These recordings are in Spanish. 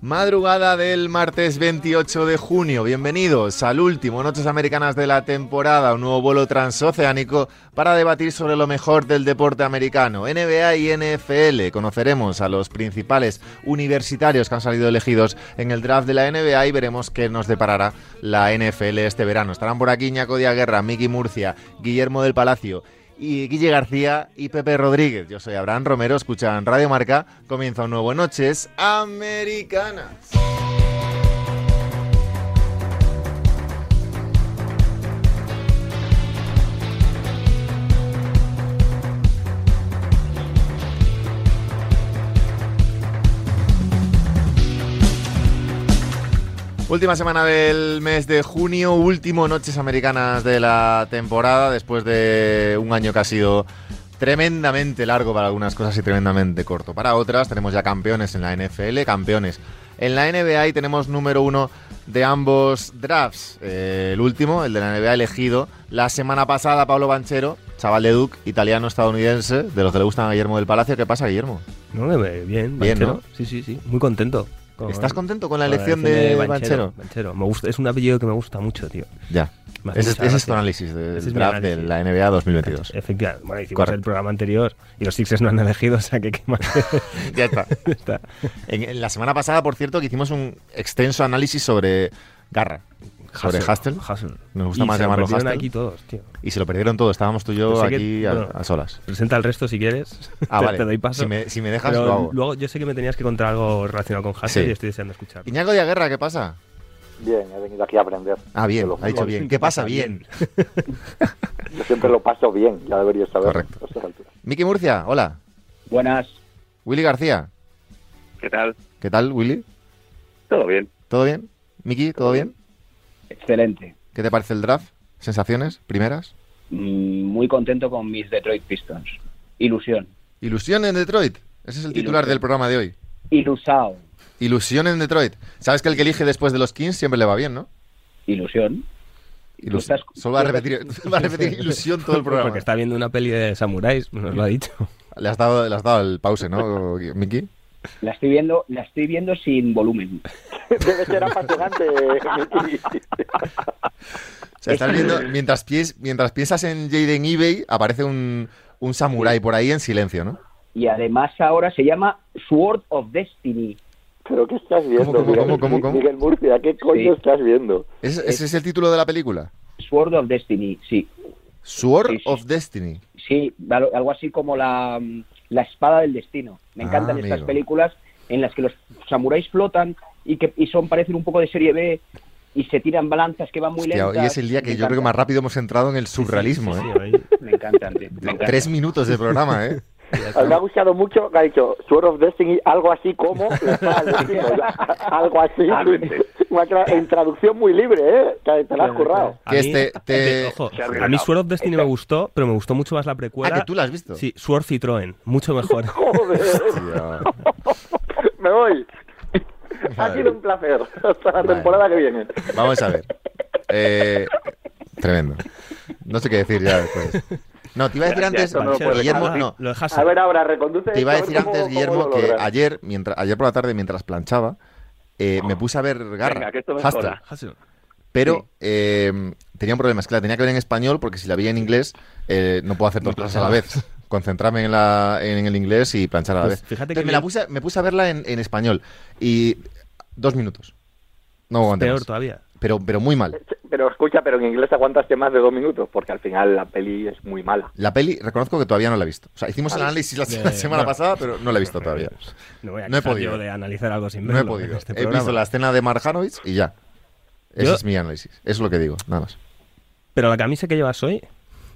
Madrugada del martes 28 de junio. Bienvenidos al último Noches Americanas de la temporada, un nuevo vuelo transoceánico para debatir sobre lo mejor del deporte americano, NBA y NFL. Conoceremos a los principales universitarios que han salido elegidos en el draft de la NBA y veremos qué nos deparará la NFL este verano. Estarán por aquí Ñaco Guerra, Miki Murcia, Guillermo del Palacio y Guille García y Pepe Rodríguez. Yo soy Abraham Romero, escuchan Radio Marca. Comienza un nuevo Noches Americanas. Última semana del mes de junio, último Noches Americanas de la temporada, después de un año que ha sido tremendamente largo para algunas cosas y tremendamente corto para otras. Tenemos ya campeones en la NFL, campeones en la NBA y tenemos número uno de ambos drafts. Eh, el último, el de la NBA elegido la semana pasada, Pablo Banchero, chaval de Duke, italiano-estadounidense, de los que le gustan a Guillermo del Palacio. ¿Qué pasa, Guillermo? No, bien, bien, Bien, Banchero. ¿no? Sí, sí, sí, muy contento. Con- ¿Estás contento con la con la elección de Banchero? Banchero. Banchero. Me gusta, es un apellido que me gusta mucho, tío. Ya. Ese, es tu análisis del mi draft de la NBA 2022. Efectivamente. Bueno, hicimos Correcto. el programa anterior y los Sixers no han elegido, o sea que qué más ya está. está. En, en la semana pasada, por cierto, que hicimos un extenso análisis sobre Garra, sobre Hustle. Hustle. Nos gusta Y más llamarlo Hustle. aquí todos, tío. Y se lo perdieron todo. Estábamos tú y yo que- aquí a, bueno, a solas. Presenta el resto si quieres. Ah, te, vale. te doy paso. Si me, si me dejas, Pero lo hago. luego yo sé que me tenías que contar algo relacionado con Hustle Sí. y estoy deseando escucharlo. Iñaco de Guerra, ¿qué pasa? Bien, he venido aquí a aprender. Ah, bien, ha dicho bien. ¿Qué pasa? Bien. Yo siempre lo paso bien, ya deberías saber. Correcto. Miki Murcia, hola. Buenas, Willy García, ¿qué tal? ¿qué tal, Willy? ¿Todo bien? ¿Todo bien? Miki, ¿todo bien? Excelente. ¿Qué te parece el draft? ¿Sensaciones? ¿Primeras? Mm, Muy contento con mis Detroit Pistons. Ilusión. Ilusión en Detroit. Ese es el titular Ilusión. del programa de hoy. Ilusao. Ilusión en Detroit. Sabes que el que elige después de los Kings siempre le va bien, ¿no? Ilusión. Ilus- estás- Solo va a repetir, va a repetir ilusión todo el programa. Porque está viendo una peli de samuráis, nos lo ha dicho. Le has dado, le has dado el pause, ¿no, Miki? La estoy viendo, la estoy viendo sin volumen. Debe ser apasionante. O sea, estás viendo, mientras, pies- mientras piensas en Jaden eBay, aparece un, un samurái por ahí en silencio, ¿no? Y además ahora se llama Sword of Destiny. ¿Pero qué estás viendo? ¿Cómo, cómo, Miguel, cómo, cómo, cómo? Miguel Murcia, ¿qué coño Sí. estás viendo? ¿Ese, ese es el título de la película? Sword of Destiny, sí. Sword Sí, sí. of Destiny. Sí, algo así como la, la espada del destino. Me Ah, encantan estas amigo. películas en las que los samuráis flotan y que y son parecen un poco de serie B y se tiran balanzas que van muy Hostia, lentas. hoy es el día que Me yo creo que más rápido hemos entrado en el surrealismo, Sí, ¿eh? sí. Me encantan, tío, me encantan. Tres minutos de programa, ¿eh? Mí me ha gustado mucho que ha dicho Sword of Destiny, algo así como algo así. Una tra- en traducción muy libre, ¿eh? Te la has currado. A mí- este- te- ojo, Se ha a mí arreglado. Sword of Destiny me gustó, pero me gustó mucho más la Ah, precuela. que tú la has visto. Sí, Sword Citroën, mucho mejor. Joder, me voy. Ha sido un placer. Hasta la Vale. temporada que viene. Vamos a ver. Eh, tremendo. No sé qué decir ya después. No, te iba a decir Ya, antes, no Guillermo, no, Lo. A ver ahora, reconduce. te iba a decir antes, Guillermo, que ayer, mientras, ayer por la tarde, mientras planchaba, eh, me puse a ver Garra, Venga, pero eh, tenía un problema, es que la tenía que ver en español porque si la veía en inglés eh, no puedo hacer dos cosas a la vez. Concentrarme en, la, en el inglés y planchar a la Pues vez. fíjate Entonces que me, la puse, me puse a verla en, en español y dos minutos. No aguanté Peor más. todavía. Pero, pero muy mal. Pero escucha, pero en inglés aguantaste más de dos minutos, porque al final la peli es muy mala. La peli, reconozco que todavía no la he visto. O sea, hicimos el Vale. análisis la, De- semana bueno. pasada, pero no la he visto todavía. No voy a No he podido. de analizar algo sin No he verlo podido. este he programa. visto la escena de Mark Hanovich y ya. Ese Yo- es mi análisis. Eso es lo que digo, nada más. Pero la camisa que llevas hoy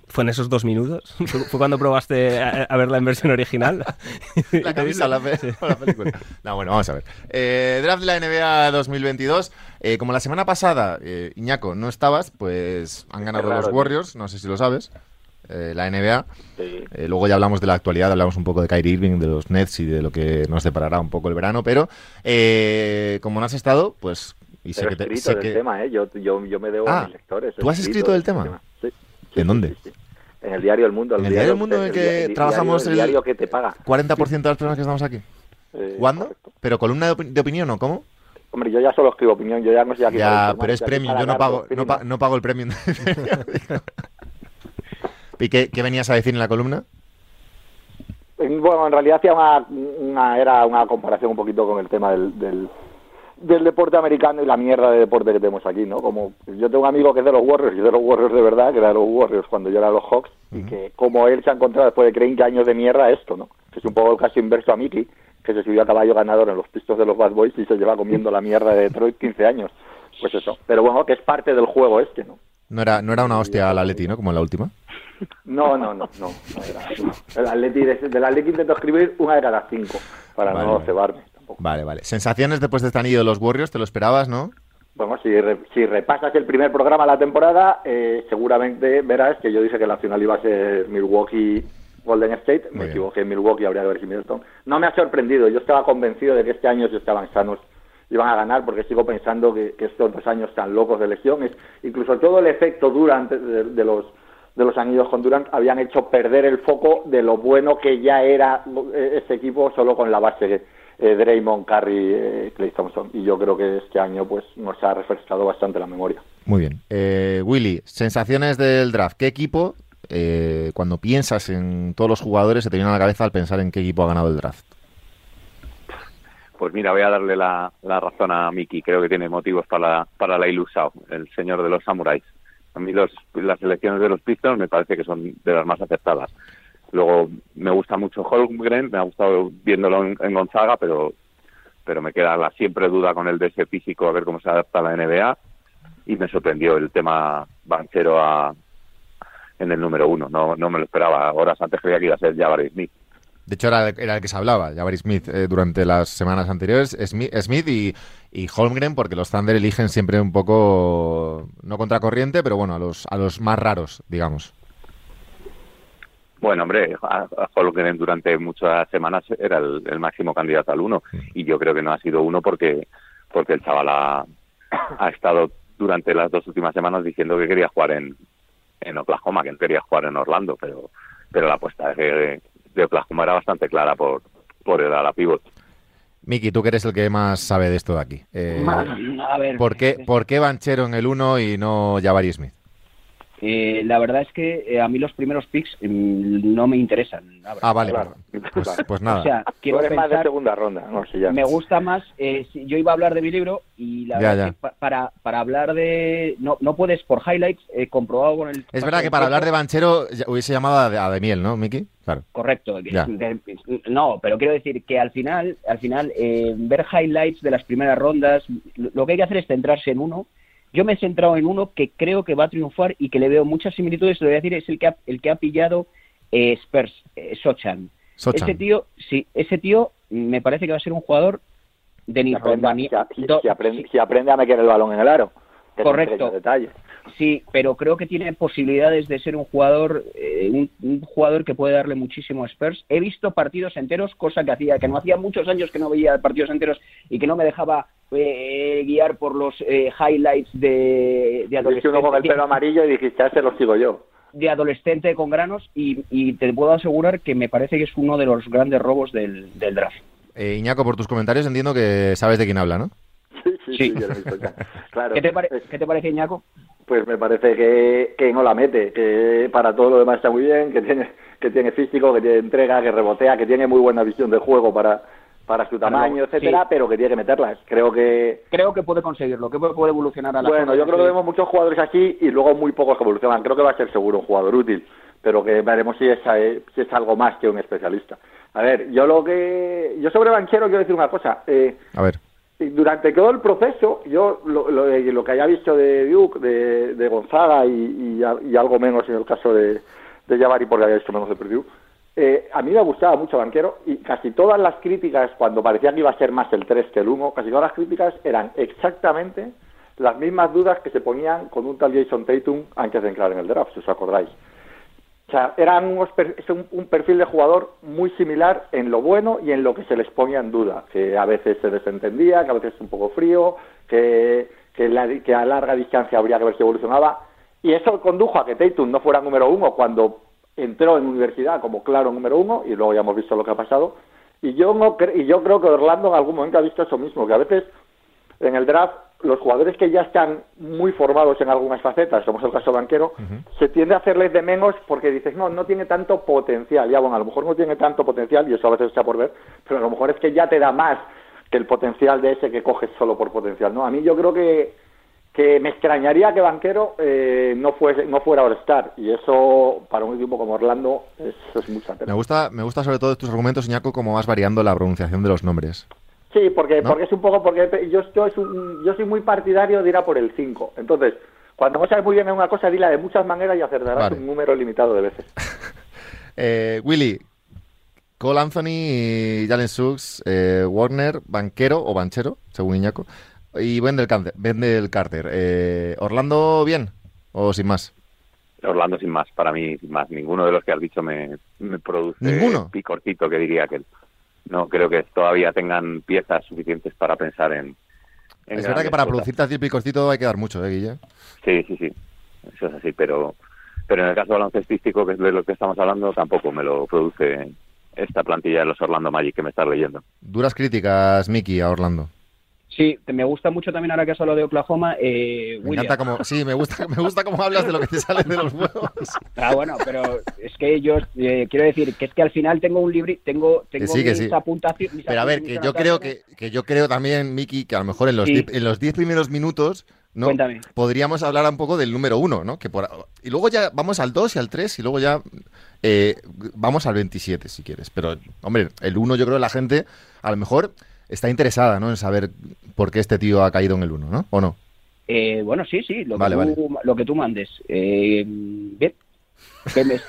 ¿Fue en esos dos minutos? ¿Fue cuando probaste a, a verla en versión original? La camisa, la, pe- la película. No, bueno, vamos a ver. Eh, draft de la NBA 2022. Eh, como la semana pasada, eh, Iñaco, no estabas, pues han ganado raro, los tío. Warriors, no sé si lo sabes, eh, la NBA. Sí. Eh, luego ya hablamos de la actualidad, hablamos un poco de Kyrie Irving, de los Nets y de lo que nos deparará un poco el verano, pero eh, como no has estado, pues... Y sé Pero que te- escrito sé del que- tema, ¿eh? Yo, yo, yo me debo Ah, a mis lectores. ¿tú has escrito del tema? ¿En dónde? En el diario El Mundo. ¿En el diario El Mundo en el que trabajamos diario, el- el diario que te paga. 40% de las personas que estamos aquí. Eh, ¿Cuándo? correcto. ¿Pero columna de, opi- de opinión o cómo? Hombre, yo ya solo escribo opinión, yo ya no sé a quién Ya, pero es premium, yo no pago, no, pa- no pago el premium. ¿Y qué, qué venías a decir en la columna? En- Bueno, en realidad hacía una, una- era una comparación un poquito con el tema del, del, del deporte americano y la mierda de deporte que tenemos aquí, ¿no? Como yo tengo un amigo que es de los Warriors y de los Warriors de verdad, que era de los Warriors cuando yo era de los Hawks, y que como él se ha encontrado después de 30 años de mierda esto, ¿no? Que es un poco el caso inverso a Mickey, que se subió a caballo ganador en los pistos de los Bad Boys y se lleva comiendo la mierda de Detroit 15 años. Pues eso. Pero bueno, que es parte del juego este, ¿no? No era, no era una hostia al Atleti, ¿no? Como en la última. No, no, no, no. no era- no. El Atleti, de- del Atleti intento escribir una de cada cinco para Vale, no cebarme Vale, vale. Sensaciones después de este anillo de los Warriors, ¿te lo esperabas, no? Bueno, si, re- si repasas el primer programa de la temporada, eh, seguramente verás que yo dije que la final iba a ser Milwaukee Golden State. Muy Me bien. equivoqué en Milwaukee, habría que ver si Middleton. No me ha sorprendido. Yo estaba convencido de que este año, si estaban sanos, iban a ganar, porque sigo pensando que, que estos dos años tan locos de lesiones, incluso todo el efecto Durant de, de los de los anillos con Durant habían hecho perder el foco de lo bueno que ya era eh, ese equipo solo con la base eh, Draymond, Curry, eh, Clay Thompson. Y yo creo que este año pues nos ha refrescado bastante la memoria. Muy bien. Eh, Willy, sensaciones del draft. ¿Qué equipo, eh, cuando piensas en todos los jugadores, se te viene a la cabeza al pensar en qué equipo ha ganado el draft? Pues mira, voy a darle la, la razón a Miki. Creo que tiene motivos para, para la ilusao, el señor de los samuráis. A mí los, las elecciones de los Pistons me parece que son de las más acertadas. Luego me gusta mucho Holmgren, me ha gustado viéndolo en, Gonzaga, pero pero me queda siempre duda con el de ese físico a ver cómo se adapta la NBA y me sorprendió el tema Banchero a, en el número uno. No, no me lo esperaba. Horas antes creía que iba a ser Jabari Smith. De hecho, era, era el que se hablaba, Jabari Smith, eh, durante las semanas anteriores. Smith, Smith y, y Holmgren, porque los Thunder eligen siempre un poco, no contracorriente, pero bueno, a los, a los más raros, digamos. Bueno, hombre, a Holmgren durante muchas semanas era el, el máximo candidato al uno y yo creo que no ha sido uno porque porque el chaval ha, ha estado durante las dos últimas semanas diciendo que quería jugar en, en Oklahoma, que no quería jugar en Orlando, pero pero la apuesta de, de Oklahoma era bastante clara por por el ala pivot. Miki, tú que eres el que más sabe de esto de aquí. Eh, A ver, ¿por, qué, ¿Por qué Banchero en el 1 y no Jabari Smith? Eh, la verdad es que eh, a mí los primeros picks mm, no me interesan. verdad. Ah, vale. Claro. Pues, pues nada. O sea, quiero eres más de pensar, segunda ronda, no sé ya. me gusta más. eh, si- yo iba a hablar de mi libro y la Ya, verdad ya. es que pa- para, para hablar de. No, no puedes por highlights, eh, comprobado con el. es verdad que para hablar de. Banchero hubiese llamado a, a de miel, ¿no, Miki? Claro. Correcto. de- no, pero quiero decir que al final, al final eh, ver highlights de las primeras rondas, lo que hay que hacer es centrarse en uno. Yo me he centrado en uno que creo que va a triunfar y que le veo muchas similitudes. Lo voy a decir es el que ha, el que ha pillado eh, Spurs, eh, Sochan. Sochan. Ese tío, sí, ese tío me parece que va a ser un jugador de Si aprende, si, si aprende, si aprende a meter el balón en el aro. Correcto. Sí, pero creo que tiene posibilidades de ser un jugador, eh, un, un jugador que puede darle muchísimo a Spurs. He visto partidos enteros, cosa que hacía, que no hacía muchos años que no veía partidos enteros y que no me dejaba eh, guiar por los eh, highlights de, de Viste uno con el adolescente, pelo amarillo y dijiste, a ese lo sigo yo. de adolescente con granos y, y te puedo asegurar que me parece que es uno de los grandes robos del, del draft. Eh, Iñaco, por tus comentarios entiendo que sabes de quién habla, ¿no? Sí, sí, Sí. sí, yo lo he visto ya. Claro. ¿Qué te, pare- Es- ¿Qué te parece, Iñaco? Pues me parece que, que no la mete, que para todo lo demás está muy bien, que tiene, que tiene físico, que tiene entrega, que rebotea, que tiene muy buena visión del juego para, para su tamaño, etcétera, pero que tiene que meterlas. Creo que, Creo que puede conseguirlo, que puede evolucionar a la bueno, yo creo que vemos muchos jugadores así y luego muy pocos que evolucionan. Creo que va a ser seguro un jugador útil, pero que veremos si es, eh, si es algo más que un especialista. A ver, yo lo que, yo sobre Banchero quiero decir una cosa. Eh, A ver. durante todo el proceso, yo lo, lo, lo que haya visto de Duke, de, de Gonzaga y, y, y, algo menos en el caso de, de Javari, porque había visto menos de Purdue, eh, a mí me gustaba mucho Banquero y casi todas las críticas, cuando parecía que iba a ser más el 3 que el 1, casi todas las críticas eran exactamente las mismas dudas que se ponían con un tal Jason Tatum antes de entrar en el draft, si os acordáis. O sea, eran unos, un, perfil de jugador muy similar en lo bueno y en lo que se les ponía en duda, que a veces se desentendía, que a veces es un poco frío, que a larga distancia habría que ver si evolucionaba. Y eso condujo a que Tatum no fuera número uno cuando entró en universidad como claro número uno, y luego ya hemos visto lo que ha pasado. Y yo, no y yo creo que Orlando en algún momento ha visto eso mismo, que a veces en el draft los jugadores que ya están muy formados en algunas facetas, como es el caso banquero, uh -huh. se tiende a hacerles de menos porque dices, no, no tiene tanto potencial. Ya, bueno, a lo mejor no tiene tanto potencial, y eso a veces está por ver, pero a lo mejor es que ya te da más que el potencial de ese que coges solo por potencial, ¿no? A mí yo creo que, que me extrañaría que Banquero eh, no, fuese, no fuera All-Star, y eso para un equipo como Orlando eso es mucha pena. Me gusta, me gusta sobre todo tus argumentos, Iñaco, como vas variando la pronunciación de los nombres. Sí, porque, ¿No? porque es un poco, porque yo, un, yo soy muy partidario de ir a por el 5. Entonces, cuando no sabes muy bien una cosa, dila de muchas maneras y acertarás vale. un número limitado de veces. eh, Willy, Cole Anthony Jalen Suggs, eh, Warner, banquero o banchero, según Iñaco, y Wendell Carter. Wendell Carter. Eh, ¿Orlando bien o sin más? Orlando sin más, para mí sin más. Ninguno de los que has dicho me, me produce ¿Ninguno? picorcito que diría que no creo que todavía tengan piezas suficientes para pensar en. en es verdad que para cosas. producirte así picocito hay que dar mucho, ¿eh, Guille? Sí, sí, sí. Eso es así, pero, pero en el caso baloncestístico, que es de lo que estamos hablando, tampoco me lo produce esta plantilla de los Orlando Magic que me estás leyendo. Duras críticas, Miki, a Orlando. Sí, me gusta mucho también ahora que has hablado de Oklahoma. Eh, me encanta como, sí, me gusta, me gusta cómo hablas de lo que te sale de los huevos. Ah, bueno, pero es que yo eh, quiero decir que es que al final tengo un libro, tengo, tengo que sí, que mis sí. apuntaciones. mis Pero a ver, que yo creo que, que yo creo también, Miki, que a lo mejor en los Sí. en los 10 primeros minutos ¿no? Cuéntame. podríamos hablar un poco del número uno, ¿no? Que por, y luego ya vamos al 2 y al 3 y luego ya eh, vamos al 27 si quieres. Pero, hombre, el 1 yo creo que la gente a lo mejor está interesada, ¿no? En saber por qué este tío ha caído en el 1, ¿no? ¿O no? Eh, bueno, sí, sí, lo que, Vale, tú, lo que tú mandes. Eh, bien. ¿Qué me,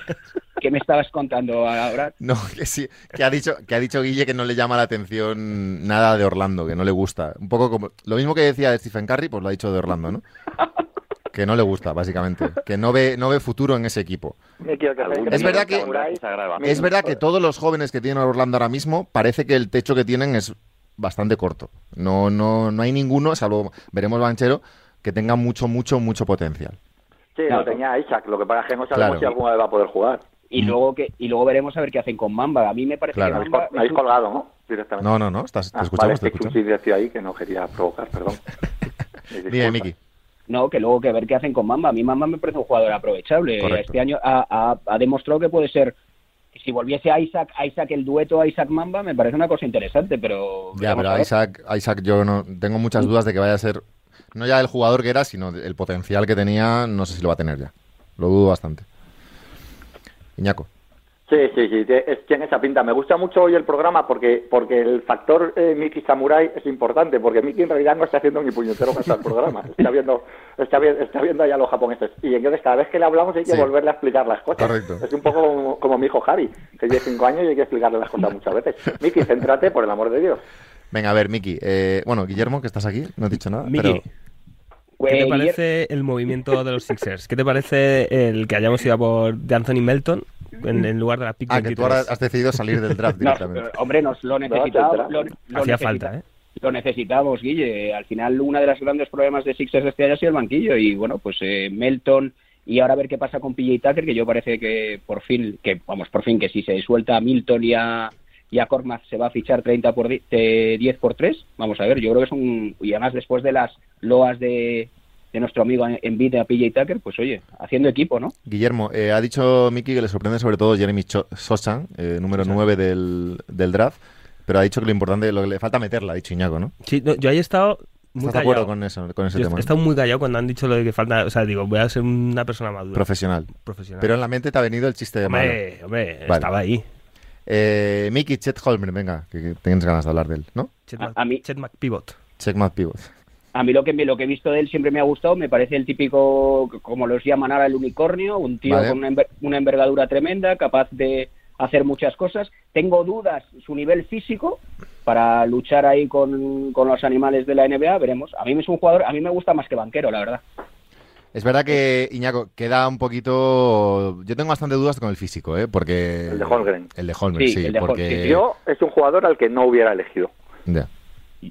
qué me estabas contando ahora? No, que sí, que ha dicho, que ha dicho Guille que no le llama la atención nada de Orlando, que no le gusta. Un poco como lo mismo que decía de Stephen Curry, pues lo ha dicho de Orlando, ¿no? Que no le gusta, básicamente. Que no ve, no ve futuro en ese equipo. Que Es verdad que-. Es verdad que todos los jóvenes que tienen Orlando ahora mismo, parece que el techo que tienen es bastante corto. No, no, no hay ninguno, salvo veremos Banchero, que tenga mucho, mucho, mucho potencial. Sí, Claro. lo tenía Isaac, lo que pasa es que no sabemos Claro. si alguna vez va a poder jugar. Y Mm. luego que y luego veremos a ver qué hacen con Mamba. A mí me parece Claro. Que Mamba me habéis un- colgado, ¿no? Directamente. No, no, no, estás, te Ah, escuchamos, vale, te es que escuchamos. un silencio ahí que no quería provocar, perdón. Dime. Miki. No, que luego que ver qué hacen con Mamba. A mí Mamba me parece un jugador aprovechable. Correcto. Este año ha, ha- ha demostrado que puede ser. Si volviese a Isaac, Isaac el dueto a Isaac Mamba, me parece una cosa interesante, pero. Ya, pero. Isaac, Isaac yo no tengo muchas dudas de que vaya a ser no ya el jugador que era, sino el potencial que tenía, no sé si lo va a tener ya. Lo dudo bastante. Iñaco. Sí, sí, sí, es, tiene esa pinta. Me gusta mucho hoy el programa porque porque el factor eh, Miki Samurai es importante, porque Miki en realidad no está haciendo ni puñetero caso al programa. Está viendo, está, está viendo allá a los japoneses. Y entonces cada vez que le hablamos hay que Sí. volverle a explicar las cosas. Correcto. Es un poco como, como mi hijo Harry, que tiene cinco años y hay que explicarle las cosas muchas veces. Miki, céntrate, por el amor de Dios. Venga, a ver, Miki. eh, bueno, Guillermo, que estás aquí, no has dicho nada. Miki, pero- ¿qué Eh, te parece el movimiento de los Sixers? ¿Qué te parece el que hayamos ido a por de Anthony Melton en, en lugar de la pick Ah, que tú ahora 23? has decidido salir del draft directamente. hombre, nos lo necesitábamos. No, Lo, lo Hacía falta, ¿eh? Lo necesitamos, Guille. Al final, uno de los grandes problemas de Sixers de este año ha sido el banquillo. Y bueno, pues eh, Melton y ahora a ver qué pasa con PJ Tucker, que yo parece que por fin, que vamos, por fin, que si se suelta a Milton y a, y a Korkmaz se va a fichar 30 por di- eh, 10 por 3. Vamos a ver, yo creo que es un. Y además, después de las loas de, de nuestro amigo en vida a PJ Tucker, pues oye, haciendo equipo, ¿no? Guillermo, eh, ha dicho Miki que le sorprende sobre todo Jeremy Cho- Sochan, eh, número 9 del, del draft, pero ha dicho que lo importante, lo que le falta meterla, ha dicho Iñaco, ¿no? Sí, no, yo ahí he estado muy ¿Estás de acuerdo con eso, con ese Yo tema? he estado muy callado cuando han dicho lo de que falta. O sea, digo, voy a ser una persona madura. Profesional. profesional. Pero en la mente te ha venido el chiste de malo. hombre, hombre, Vale. estaba ahí. Eh, Mickey Chet Holmgren, venga, que, que tienes ganas de hablar de él, ¿no? Chet, A- a mí- Chet McPivot. Check Matt Pivot. A mí lo que, me- lo que he visto de él siempre me ha gustado, me parece el típico, como los llaman ahora, el unicornio, un tío Vale. con una, enver- una envergadura tremenda, capaz de hacer muchas cosas. Tengo dudas su nivel físico para luchar ahí con, con los animales de la NBA, veremos. A mí es un jugador, a mí me gusta más que banquero, la verdad. Es verdad que, Iñaco, queda un poquito... Yo tengo bastante dudas con el físico, ¿eh? Porque... El de Holmgren. El de Holmgren, Sí, sí, el de porque... Holmgren. Yo es un jugador al que no hubiera elegido. Ya.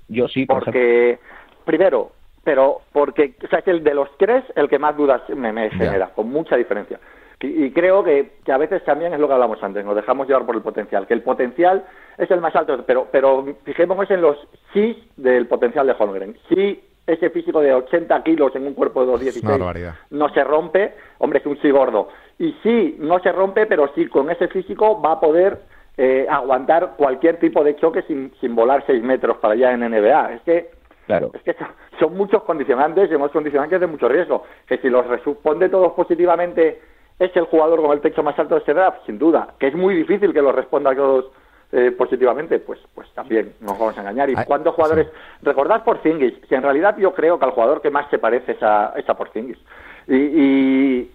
Yo sí, por ejemplo. Primero, pero porque, o sea, es el de los tres el que más dudas me, genera, con mucha diferencia. Y, y creo que, que a veces también es lo que hablamos antes, nos dejamos llevar por el potencial, que el potencial es el más alto, pero, pero fijémonos en los sí del potencial de Holmgren. Sí, ese físico de 80 kilos en un cuerpo de Es una 2,16 barbaridad. no se rompe, hombre, es un sí gordo. Y sí, no se rompe, pero sí, con ese físico va a poder eh, aguantar cualquier tipo de choque sin, sin volar 6 metros para allá en NBA. Es que Claro. es que son- muchos condicionantes y unos condicionantes de mucho riesgo. Que si los responde todos positivamente, es el jugador con el techo más alto de este draft, sin duda. Que es muy difícil que los responda todos eh, positivamente, pues pues también nos vamos a engañar. ¿Y cuántos jugadores? Recordad Porzingis, si en realidad yo creo que al jugador que más se parece es a, es a Porzingis. Y, y,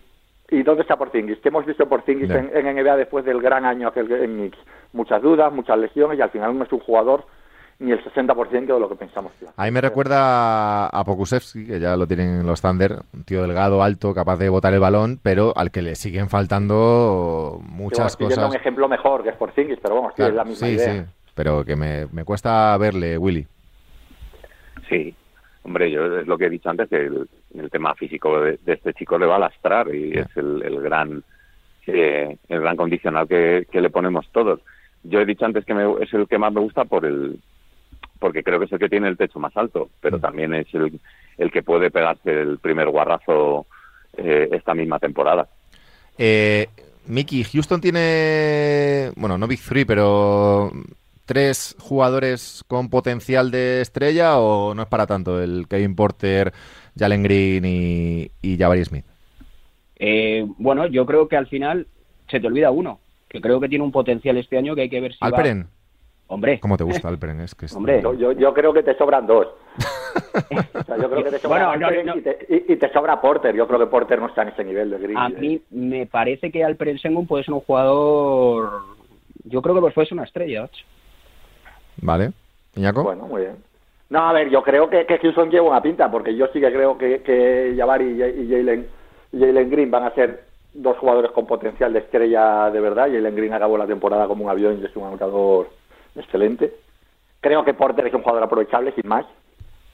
¿Y dónde está Porzingis? ¿Qué hemos visto Porzingis en, en NBA después del gran año aquel en Knicks? Muchas dudas, muchas lesiones y al final no es un jugador ni el 60% de lo que pensamos. tío. A mí me recuerda a Pokusevski, que ya lo tienen los Thunder, un tío delgado, alto, capaz de botar el balón, pero al que le siguen faltando muchas yendo a cosas. un ejemplo mejor que es Porzingis, pero vamos, tío, Claro, es la misma sí, idea. sí, pero que me, me cuesta verle, Willy. Sí, hombre, yo es lo que he dicho antes, que el, el tema físico de, de este chico le va a lastrar y es el, el gran eh, el gran condicional que, que le ponemos todos. Yo he dicho antes que me- es el que más me gusta por el porque creo que es el que tiene el techo más alto, pero Mm. también es el, el que puede pegarse el primer guarrazo eh, esta misma temporada. Eh, Mickey, Houston tiene, bueno, no Big Three, pero tres jugadores con potencial de estrella o no es para tanto el Kevin Porter, Jalen Green y, y Jabari Smith. Eh, bueno, yo creo que al final se te olvida uno, que creo que tiene un potencial este año que hay que ver si va- Alperen, Hombre, ¿cómo te gusta Alperen? Es que es- Hombre. Yo, yo, yo creo que te sobran dos. O sea, yo creo que te sobra Bueno, no, Alperen no. Y, te, y- y te sobra Porter. Yo creo que Porter no está en ese nivel de Green. a mí me parece que Alperen Sengun puede ser un jugador... Yo creo que pues fuese una estrella, macho. Vale, Iñaco. Bueno, muy bien. No, a ver, yo creo que, que Houston lleva una pinta, porque yo sí que creo que, que Jabari y, y Jalen, y Jalen Green van a ser dos jugadores con potencial de estrella de verdad. Jalen Green acabó la temporada como un avión y es un anotador excelente. Creo que Porter es un jugador aprovechable, sin más,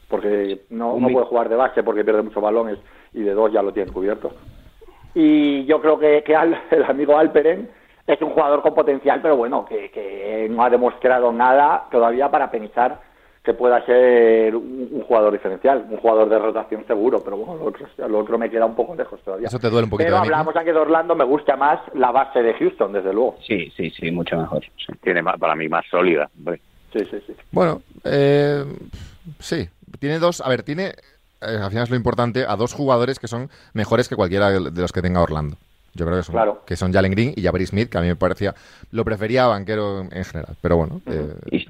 porque no, no puede jugar de base porque pierde muchos balones y de dos ya lo tienen cubierto. Y yo creo que, que Al- el amigo Alperen es un jugador con potencial, pero bueno, que, que no ha demostrado nada todavía para pensar que pueda ser un, un jugador diferencial, un jugador de rotación seguro, pero bueno, lo otro, lo otro me queda un poco lejos todavía. Eso te duele un poquito, Pero hablamos aquí de Orlando, me gusta más la base de Houston, desde luego. Sí, sí, sí, mucho mejor. sí. Tiene más- para mí más sólida. hombre. Sí, sí, sí. Bueno, eh, sí, tiene dos, a ver, tiene, eh, al final es lo importante, a dos jugadores que son mejores que cualquiera de los que tenga Orlando. Yo creo que son, Claro. que son Jalen Green y Jabari Smith, que a mí me parecía, lo prefería a banquero en, en general, pero bueno. eh, Y,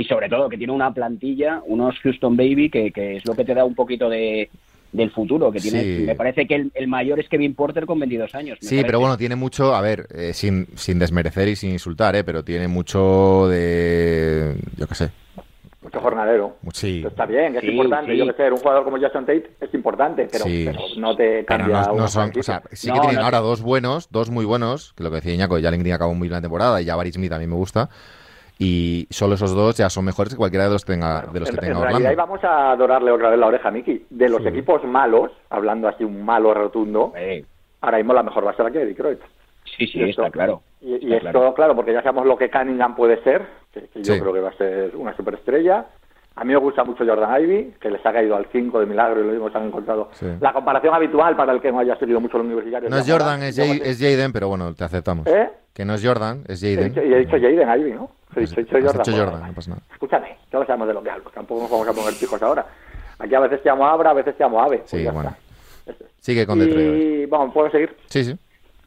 y sobre todo que tiene una plantilla, unos Houston Baby, que, que es lo que te da un poquito de del futuro, que tiene, Sí. me parece que el, el mayor es Kevin Porter con 22 años. Sí, parece. pero bueno, tiene mucho, a ver, eh, sin, sin desmerecer y sin insultar, eh, pero tiene mucho de, yo qué sé, Mucho jornalero. sí, Está bien, es Sí, importante. sí. Yo que sé, un jugador como Jason Tate es importante, pero, Sí. pero no te pero cambia no, no son, o sea, sí No, que tienen no ahora dos buenos, dos muy buenos, que lo que decía Iñaco, Jalen Green acabó muy bien la temporada y Jabari Smith a mí me gusta, y solo esos dos ya son mejores que cualquiera de los, que tenga, de los en, que en tenga realidad, y Orlando. vamos a dorarle otra vez la oreja a Miki. De los Sí. equipos malos, hablando así un malo rotundo, Eh, ahora mismo la mejor va a ser la que Detroit. Sí, sí, esto- está claro. Y, y Está esto, claro. porque ya sabemos lo que Cunningham puede ser, que, que yo Sí. creo que va a ser una superestrella. A mí me gusta mucho Jordan Ivy, que les ha caído al 5 de milagro y lo mismo se han encontrado. Sí. La comparación habitual para el que no haya seguido mucho los universitarios. No es. Jordan, es, Jay- es Jaden, pero bueno, te aceptamos. ¿Eh? Que no es Jordan, es Jaden. Y he dicho Jaden Ivy, ¿no? He dicho, he dicho Jordan. dicho Bueno, Jordan, vale. no pasa nada. Escúchame, todos sabemos de lo que hablo. Tampoco nos vamos a poner pijos ahora. Aquí a veces te llamo Abra, a veces te llamo Ave. Pues Sí, ya bueno. está. Sigue con Detroit. Y vamos, ¿puedo seguir? Sí, sí.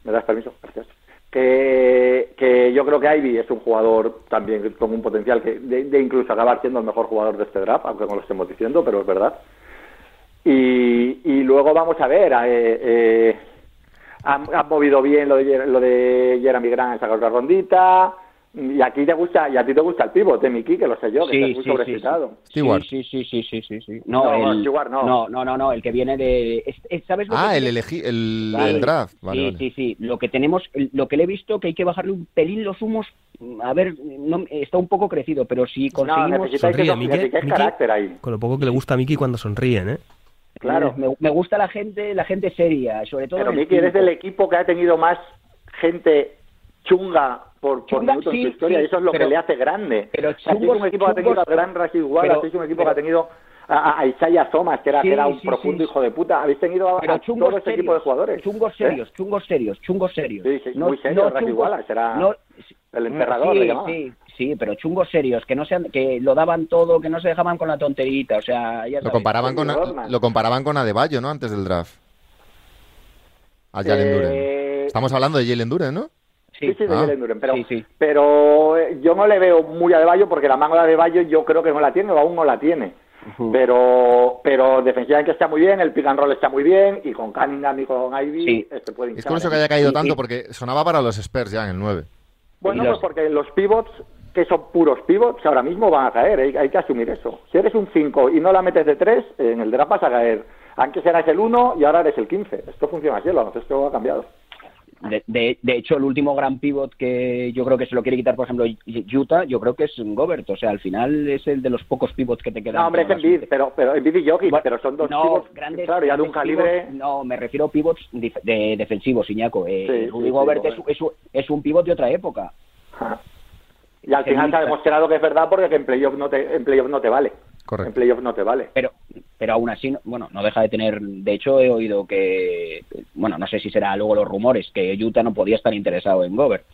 ¿Me das permiso? Gracias. que, que yo creo que Ivy es un jugador también con un potencial que de, incluso acabar siendo el mejor jugador de este draft, aunque no lo estemos diciendo, pero es verdad. Y, y luego vamos a ver, eh, eh, han, han movido bien lo de, lo de Jeremy Grant en sacar otra rondita. Y aquí te gusta, y a ti te gusta el pivote, Miki, que lo sé yo, que estás muy sobreexcitado. Stewart. Sí, sí, sí, sí, sí, sí. No, No, el, Stewart no. no, no, no, no, el que viene de... es- es- ¿Sabes lo que Ah, el elegí, el, Vale. el draft. Vale, sí, vale. sí, sí. Lo que tenemos, lo que le he visto, que hay que bajarle un pelín los humos. A ver, no, está un poco crecido, pero si No, conseguimos... que, Sonríe, Miki, necesitáis Miki. carácter ahí. Con lo poco que le gusta a Miki cuando sonríen, ¿eh? Claro. Me, me gusta la gente, la gente seria, sobre todo. Pero Miki, eres del equipo que ha tenido más gente chunga por, por Chunga, minutos sí, en su historia, sí, y eso es lo pero- que le hace grande. pero Así es un equipo que ha tenido al gran Rashid Wallace, pero- así es un equipo pero- que ha tenido a, a- a Isaiah Thomas, que era, Sí, que era un sí, profundo sí. hijo de puta. Habéis tenido a, a todo ese serios, equipo de jugadores. Chungos ¿Eh? serios, chungos serios, chungos serios. Sí, sí, muy serio, Rashid chungos- Wallace, era no- el emperador, sí, le llamaban. sí, sí, pero chungos serios, que no sean, que lo daban todo, que no se dejaban con la tonterita, o sea, ya Lo comparaban, con, Rodman. lo comparaban con Adebayo, ¿no? Antes del draft. A Jalen Eh, Duren. Estamos hablando de Jalen Duren, ¿no? Sí, sí, de Ah. Duren, pero, Sí, sí. pero eh, yo no le veo muy a Adebayo porque la mano de Adebayo yo creo que no la tiene o aún no la tiene. Pero pero defensivamente está muy bien, el pick and roll está muy bien y con Cunningham y con Ivy Sí. este puede Es curioso que haya caído tanto porque sonaba para los Spurs ya en el 9. Bueno, pues porque los pivots que son puros pivots ahora mismo van a caer, hay, hay que asumir eso. Si eres un 5 y no la metes de 3, en el draft vas a caer. Antes eras el 1 y ahora eres el 15. Esto funciona así, el baloncesto ha cambiado. De, de, de hecho, el último gran pivot que yo creo que se lo quiere quitar, por ejemplo, Utah, yo creo que es Gobert. O sea, al final es el de los pocos pivots que te quedan. No, hombre, es Embiid, pero, pero Embiid y Jokic, Bueno, pero son dos no, pivots, grandes, claro, ya de un calibre... no, me refiero a pivots de defensivos, Iñaco. Eh, Sí, Rudy sí, sí, Gobert es, es un- es un pivot de otra época. Y al final se ha demostrado que es verdad porque que en playoff no te, en playoff no te vale. Correcto. En playoff no te vale. Pero, pero aún así, no- bueno, no deja de tener. De hecho, he oído que, bueno, no sé si será luego los rumores, que Utah no podía estar interesado en Gobert.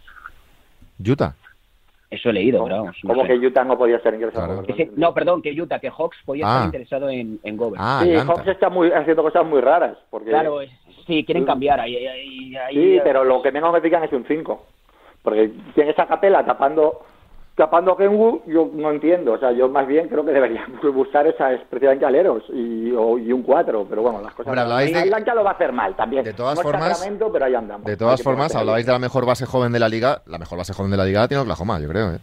Utah. Eso he leído, ¿Cómo, pero vamos. no cómo sé. que Utah no podía ser ingresado? Claro. Sí- no, perdón, que Utah, que Hawks podía Ah. estar interesado en, en Gobert. Ah, sí, Atlanta. Hawks está muy, haciendo cosas muy raras. Porque, claro, es- sí, quieren cambiar. Ahí, ahí- ahí- sí, pero lo que menos me pican es un 5. Porque tienes a Capela tapando tapando a Kenwood, yo no entiendo. O sea, yo más bien creo que deberíamos buscar esas precisamente aleros y, o- y un 4. Pero bueno, las cosas... Hombre, hablabais de- Atlanta lo va a hacer mal también. De todas No formas- pero ahí andamos. De todas formas, hablabais de la mejor base joven de la liga. La mejor base joven de la liga la tiene Oklahoma, yo creo, ¿eh?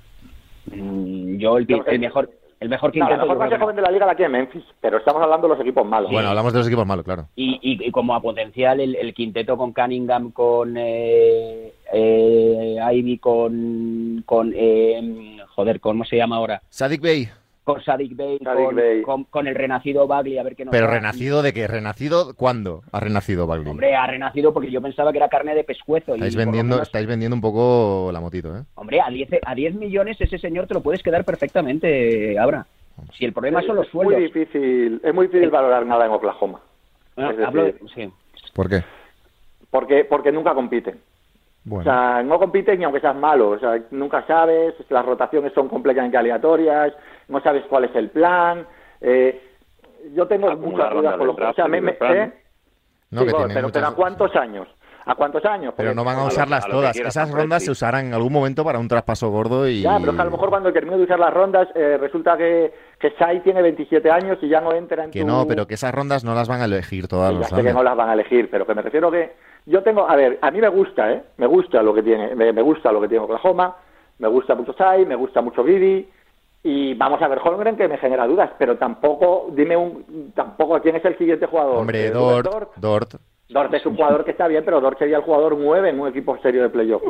Mm, Yo, el, Yo- el mejor el mejor No, quinteto. la mejor base que no. joven de la liga la tiene Memphis, pero estamos hablando de los equipos malos. Bueno, hablamos de los equipos malos, claro. Y, y, y como a potencial, el, el quinteto con Cunningham, con eh, eh, Ivy, con. con eh, joder, ¿cómo se llama ahora? Sadik Bey. Con Sadik Bey, Sadik con, Bey. Con, con el renacido Bagley, a ver qué nos Pero da. renacido de qué? ¿Renacido cuándo ha renacido Bagley? Hombre, ha renacido porque yo pensaba que era carne de pescuezo. y estáis lo vendiendo, menos- estáis vendiendo un poco la motito, ¿eh? Hombre, a 10, a 10 millones ese señor te lo puedes quedar perfectamente, Abra. Si el problema son los es sueldos. muy difícil, es muy difícil valorar nada en Oklahoma. Bueno, es decir- hablo de- sí. ¿Por qué? Porque, porque nunca compiten. Bueno, O sea, no compiten ni aunque seas malo. O sea, nunca sabes, las rotaciones son completamente aleatorias, no sabes cuál es el plan. Eh, yo tengo Alguna muchas dudas con del los... O sea, me, me-. ¿eh? no, Sí, que bueno, pero, muchas- pero ¿a cuántos años? ¿A cuántos años? Pero no van a lo- usarlas a lo que todas. Esas rondas se usarán en algún momento para un traspaso gordo y... Ya, pero es que a lo mejor cuando termine de usar las rondas, eh, resulta que, que Sai tiene 27 años y ya no entra en Que tu... no, pero que esas rondas no las van a elegir todas Ya los sé que no las van a elegir, pero que me refiero que yo tengo, a ver, a mí me gusta, ¿eh? Me gusta lo que tiene, me, me gusta lo que tiene Oklahoma, me gusta mucho Sai, me gusta mucho Gidi y vamos a ver Holmgren que me genera dudas, pero tampoco, dime un, tampoco quién es el siguiente jugador. Hombre, Eh, Dort, Dort. Dort. Dort es un jugador que está bien, pero Dort sería el jugador 9 en un equipo serio de playoff.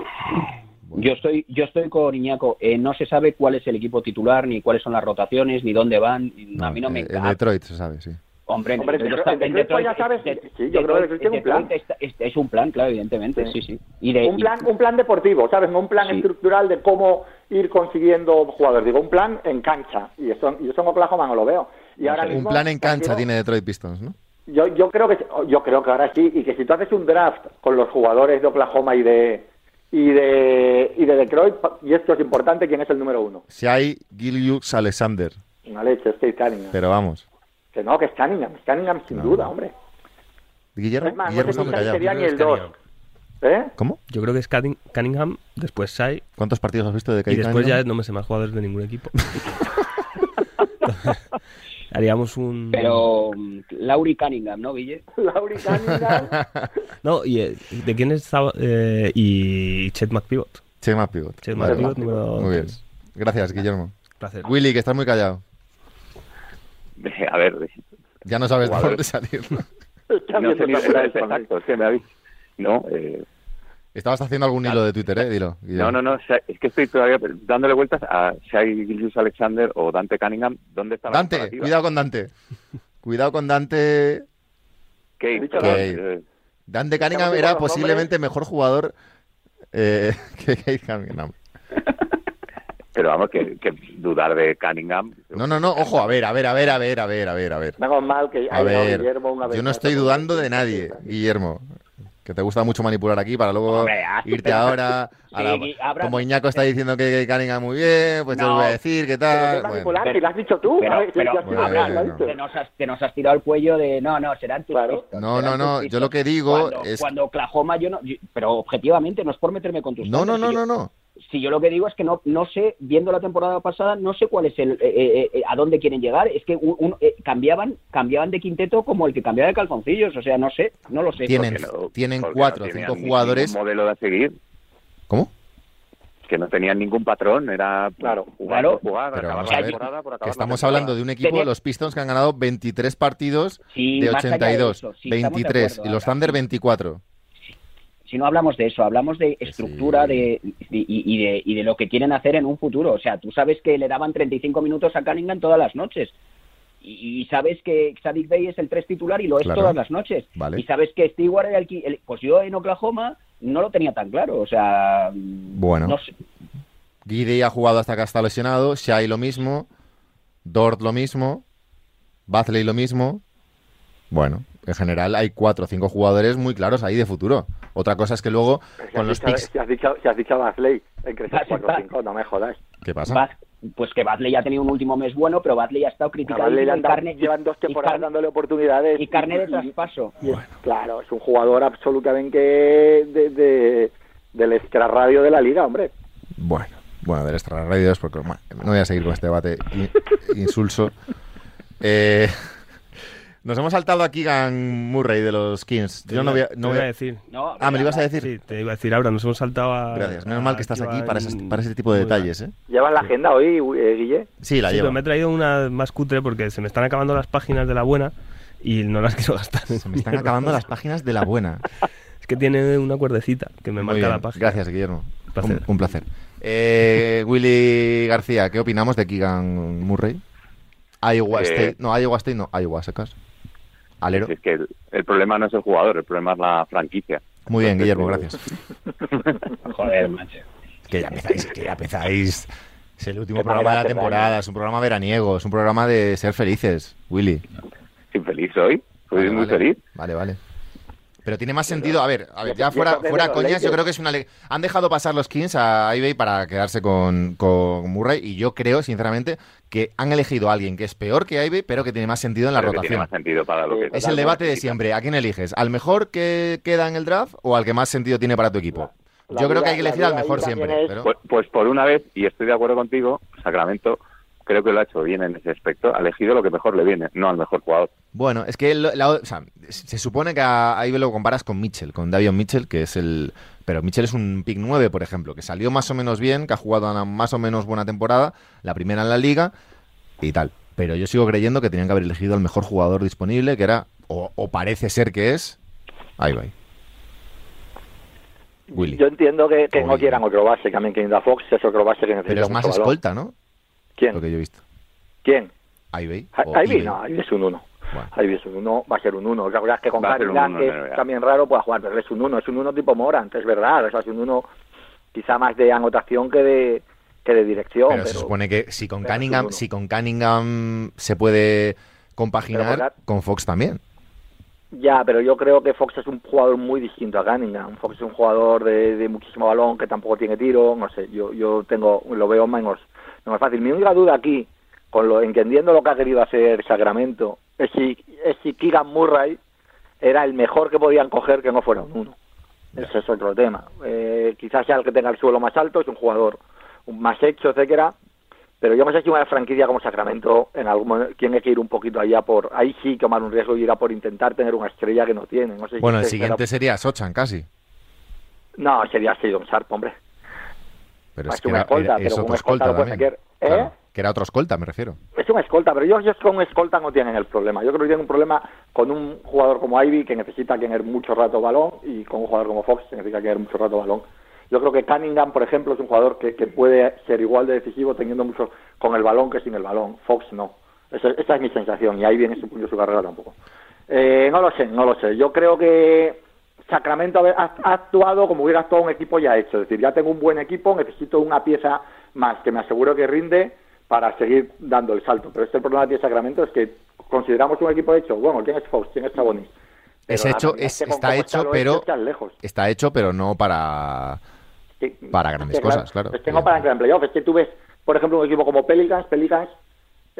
Yo estoy, yo estoy con Iñaco. Eh, no se sabe cuál es el equipo titular, ni cuáles son las rotaciones, ni dónde van. a mí no me eh. Detroit se sabe, sí. Hombre, en Hombre, Detroit en está- Detroit Detroit ya sabes, de- sí, yo creo que Detroit tiene un plan. Detroit es, es un plan, claro, evidentemente, sí, sí. Y de, Un y- plan, un plan deportivo, ¿sabes? No un plan Sí. estructural de cómo ir consiguiendo jugadores. Digo, un plan en cancha. Y eso, y eso en Oklahoma no lo veo. Y ahora Un mismo, plan en cancha tiene Detroit Pistons, ¿no? Yo, yo creo que yo creo que ahora sí y que si tú haces un draft con los jugadores de Oklahoma y de y de y de Detroit y esto es importante quién es el número uno Si hay Gilius Alexander, una leche Kate Cunningham pero vamos. Que no que es Cunningham es Cunningham sin No. duda hombre Guillermo, es más no Guillermo sé callado. sería ni el Yo creo que 2 ¿Eh? ¿Cómo? Yo creo que es Cunning- Cunningham, después Sai, ¿Cuántos partidos has visto de y Kate después Cunningham? ya no me sé más jugadores de ningún equipo. Haríamos un... Pero mm, Lauri Cunningham, ¿no, Guille? Lauri Cunningham. No, y eh, ¿de quién estaba? Eh, y Chet McPivot. Chema Pivot. Chet Vale. McPivot número Muy bien. Gracias, Guillermo. Placer. Willy, que estás muy callado. A ver, Ya no sabes de dónde salir. ¿no? No sé ni exacto, es que me habéis... No, eh, Estabas haciendo algún hilo de Twitter, ¿eh? Dilo. Guillermo. no, no, no, es que estoy todavía dándole vueltas a Shai Gilgeous Alexander o Dante Cunningham. ¿Dónde está Dante, cuidado con Dante. Cuidado con Dante. Kate, eh, Dante Cunningham era posiblemente mejor jugador eh, que Kate Cunningham. Pero vamos, que, que dudar de Cunningham... No, no, no, ojo, a ver, a ver, a ver, a ver, a ver, a ver, a ver. Menos mal que A ver, Guillermo una vez yo no estoy dudando de nadie, Guillermo. Que te gusta mucho manipular aquí para luego Hombre, tu irte ahora. a la- Sí, habrá- como Iñaco está diciendo que Cunningham muy bien, pues yo No. os voy a decir qué Pero tal. qué bueno. manipular, si lo has dicho tú. Pero, pero Bueno, lo bueno. dicho. te, nos has, te nos has tirado el cuello de no, no, serán tus Claro. No, serán no, no, yo lo que digo cuando, es- Cuando Oklahoma, yo no. yo- pero objetivamente, no es por meterme con tus No, no, no, no, no. Si yo lo que digo es que no, no sé, viendo la temporada pasada, no sé cuál es el, eh, eh, eh, a dónde quieren llegar. Es que un- un- eh, cambiaban, cambiaban de quinteto como el que cambiaba de calzoncillos. O sea, no sé, no lo sé. Tienen- no- tienen cuatro o cinco jugadores. modelo de seguir, ¿Cómo? que no tenían ningún patrón, era Claro, jugar claro. jugar, Pero acabar la temporada por que acabar la estamos temporada. hablando de un equipo, Tenía- los Pistons, que han ganado 23 partidos Sí, de más allá de 82, eso, sí, estamos de 23, acuerdo, y los. Thunder 24. Si no hablamos de eso, hablamos de estructura Sí. de, y, y de, y de lo que quieren hacer en un futuro. O sea, tú sabes que le daban 35 minutos a Cunningham todas las noches. Y, sabes que Sadik Bey es el tres titular y lo es Claro. todas las noches. Vale. Y sabes que Stewart era el, el- Pues yo en Oklahoma no lo tenía tan claro. O sea. Bueno. No sé. Ha jugado hasta que está lesionado, Shai lo mismo, Dort lo mismo, Batley lo mismo. Bueno, en general hay cuatro o cinco jugadores muy claros ahí de futuro. Otra cosa es que luego Si con los dicho- picks... Si has dicho, si has dicho Basley en crecer Vas- 4 vas- 5, no me jodas. ¿Qué pasa? Pues que Batley ya ha tenido un último mes bueno, pero Batley ha estado criticado. Basley llevan dos y temporadas carne- dándole oportunidades. y carne de traspaso. es- Claro, es un jugador absolutamente de, de- del extrarradio de la liga, hombre. Bueno, bueno, del extra radio es porque bueno, no voy a seguir con este debate in- insulso. Eh, nos hemos saltado aquí Keegan Murray de los Kings. Yo no voy a, no voy a a- decir. No, Ah, me lo ibas a decir. Sí, te iba a decir ahora, nos hemos saltado a... Gracias. Menos mal que estás a aquí para, esas- Keegan- para ese tipo de detalles, ¿eh? ¿Llevan la agenda hoy, eh, Guille? Sí, la Sí, llevo. pero me he traído una más cutre porque se me están acabando las páginas de la buena y no las quiero gastar. Se me están mierda. acabando las páginas de la buena. Es que tiene una cuerdecita que me Muy marca bien. la página. Gracias, Guillermo. Placer. Un, un placer. Eh, Willy García, ¿qué opinamos de Keegan Murray? Iowa Eh, State. No, Iowa State no, Iowa secas. Alero. Es que el, el problema no es el jugador, el problema es la franquicia. Muy bien, Guillermo, eh, gracias. Joder, macho. Que ya empezáis, que ya empezáis. Es el último programa de la temporada, es un programa veraniego, es un programa de ser felices, Willy. Infeliz hoy, soy Vale, muy vale. feliz. Vale, vale. Pero tiene más sentido, a ver, a ver ya fuera, fuera coñas, yo creo que es una... le- Han dejado pasar los Kings a eBay para quedarse con, con Murray y yo creo, sinceramente, que han elegido a alguien que es peor que eBay, pero que tiene más sentido en la que tiene rotación. más sentido para lo que Es el debate de siempre. ¿A quién eliges? ¿Al mejor que queda en el draft o al que más sentido tiene para tu equipo? La Yo creo que hay que elegir al mejor siempre. es- pero- Pues, pues por una vez, y estoy de acuerdo contigo, Sacramento creo que lo ha hecho bien en ese aspecto, ha elegido lo que mejor le viene, no al mejor jugador. Bueno, es que el- la- o sea, se supone que a- ahí lo comparas con Mitchell, con Davion Mitchell, que es el... Pero Mitchell es un pick 9, por ejemplo, que salió más o menos bien, que ha jugado una más o menos buena temporada, la primera en la liga y tal. Pero yo sigo creyendo que tenían que haber elegido al mejor jugador disponible, que era, o, o parece ser que es, ahí va. Willy. Yo entiendo que, que no quieran otro base, también que a Fox es otro base que necesita Pero es más escolta, ¿no? ¿Quién? Lo que yo he visto. ¿Quién? Ivey. Ivey. no, Ivy es un uno. Bueno. Ivy es un uno, va a ser un uno. La verdad es que con uno que es también raro, puede jugar, pero es un uno, es un uno tipo Morant, es verdad, o sea, es un uno quizá más de anotación que de que de dirección. Pero, Pero, se supone que si con Cunningham, si con Cunningham se puede compaginar, Pero con Fox también. Ya, pero yo creo que Fox es un jugador muy distinto a Cunningham. Fox es un jugador de, de muchísimo balón que tampoco tiene tiro, no sé, yo yo tengo lo veo menos, menos fácil. Mi única duda aquí, con lo entendiendo lo que ha querido hacer Sacramento, es si, es si Keegan Murray era el mejor que podían coger que no fuera un uno. Ese es otro tema. Eh, quizás sea el que tenga el suelo más alto, es un jugador más hecho, etcétera. Pero yo no sé si una franquicia como Sacramento en algún momento tiene que ir un poquito allá por ahí sí tomar un riesgo y ir a por intentar tener una estrella que no tiene. No sé si Bueno, el siguiente sería Sochan, casi. No, sería Seidon Sharp, hombre. Pero Más es que una era, escolta, pero es con otro una escolta escolta también. ¿Eh? Claro, que era otro escolta, me refiero. Es un escolta, pero yo, yo con escolta no tienen el problema. Yo creo que tienen un problema con un jugador como Ivy que necesita tener mucho rato balón y con un jugador como Fox que necesita tener mucho rato balón. Yo creo que Cunningham, por ejemplo, es un jugador que, que puede ser igual de decisivo teniendo mucho con el balón que sin el balón. Fox no. Esa, esa es mi sensación y ahí viene su punto de su carrera tampoco. Eh, no lo sé, no lo sé. Yo creo que Sacramento ha, actuado como hubiera actuado un equipo ya hecho. Es decir, ya tengo un buen equipo, necesito una pieza más que me aseguro que rinde para seguir dando el salto. Pero este problema que tiene Sacramento es que consideramos un equipo hecho. Bueno, ¿quién es Fox? ¿Quién es Sabonis? Es hecho, es- está hecho, pero lejos. está hecho, pero no para Sí, para grandes cosas, claro. Es que no para entrar en playoff. Es que tú ves, por ejemplo, un equipo como Pelicans, Pelicans,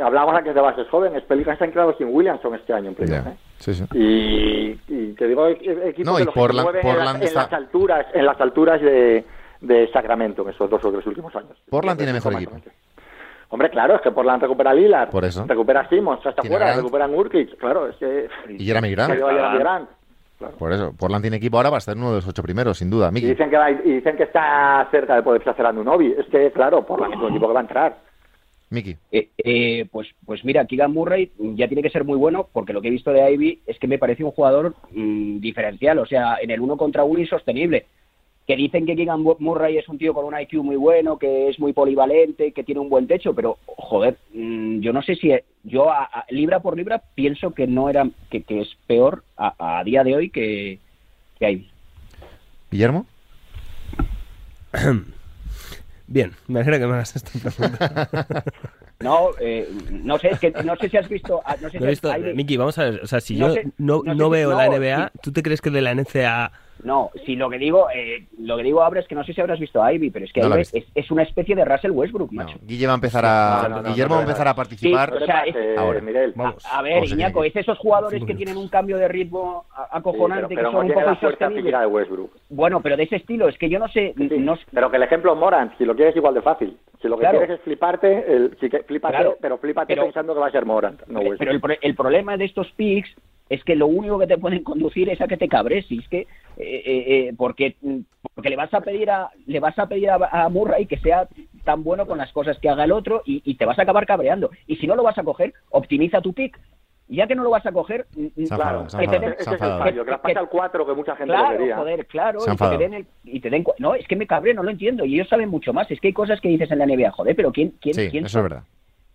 hablábamos antes de bases jóvenes, Pelicans se han quedado sin Williamson este año en playoff. Ya. ¿eh? Sí, sí. Y, y te digo, e- equipos No, de y los Portland- que mueven en, las, en está- las alturas, en las alturas de, de Sacramento en esos dos o tres últimos años. Portland tiene mejor equipo. Hombre, claro, es que Portland recupera a Lillard, Por eso. recupera a Simmons hasta a fuera, Grant. recupera a Nurkic, claro, es que... Y Jeremy Grant. que. Por eso, Portland tiene equipo ahora para estar en uno de los ocho primeros, sin duda, Y dicen que, va- y dicen que está cerca de poderse hacer a Nunobi. Es que, claro, Portland es un equipo que va a entrar. Miki. Eh, eh, pues, pues mira, Keegan Murray ya tiene que ser muy bueno porque lo que he visto de Ivy es que me parece un jugador mm, diferencial, o sea, en el uno contra uno insostenible. Que dicen que Keegan Mu- Murray es un tío con un IQ muy bueno, que es muy polivalente, que tiene un buen techo, pero joder, mm, yo no sé si yo a- a- libra por libra pienso que no era que, que es peor a, a día de hoy que, que Ivy. Guillermo. Bien, me alegra que me hagas esta pregunta. No, eh, no sé, es que no sé si has visto, ah, no sé si has- visto, Miki, vamos a ver, o sea, si No yo sé- no, no sé veo la NBA. ¿tú te crees que de la NCAA No, si lo que digo, eh, lo que digo ahora es que no sé si habrás visto a Ivy, pero es que No Ivy es, es una especie de Russell Westbrook, No, macho. Guille va a empezar a, No, no, no, Guillermo no, va a no, empezar no. a participar. Sí. A ver, Iñaco, es esos jugadores que tienen un cambio de ritmo Sí, acojonante, pero, pero que no son un poco la de Westbrook. Bueno, pero de ese estilo, es que yo no sé, Sí, no, Pero que el ejemplo Morant, si lo quieres igual de fácil. Si lo que Claro. quieres es fliparte, el, sí que flípate, Claro. pero Pero- pensando que va a ser Morant, no pero, Westbrook. el, el problema de estos picks es que lo único que te pueden conducir es a que te cabres, y es que eh, eh, eh, porque porque le vas a pedir a le vas a pedir a, a Murray que sea tan bueno con las cosas que haga el otro y, y te vas a acabar cabreando. Y si no lo vas a coger, optimiza tu pick. Y ya que no lo vas a coger, ha que al 4 que mucha gente lo Claro, quería. joder, claro, y, que te den el- y te den no, es que me cabré, no lo entiendo, y ellos saben mucho más, es que hay cosas que dices en la NBA, joder, pero quién quién Sí, quién eso es verdad.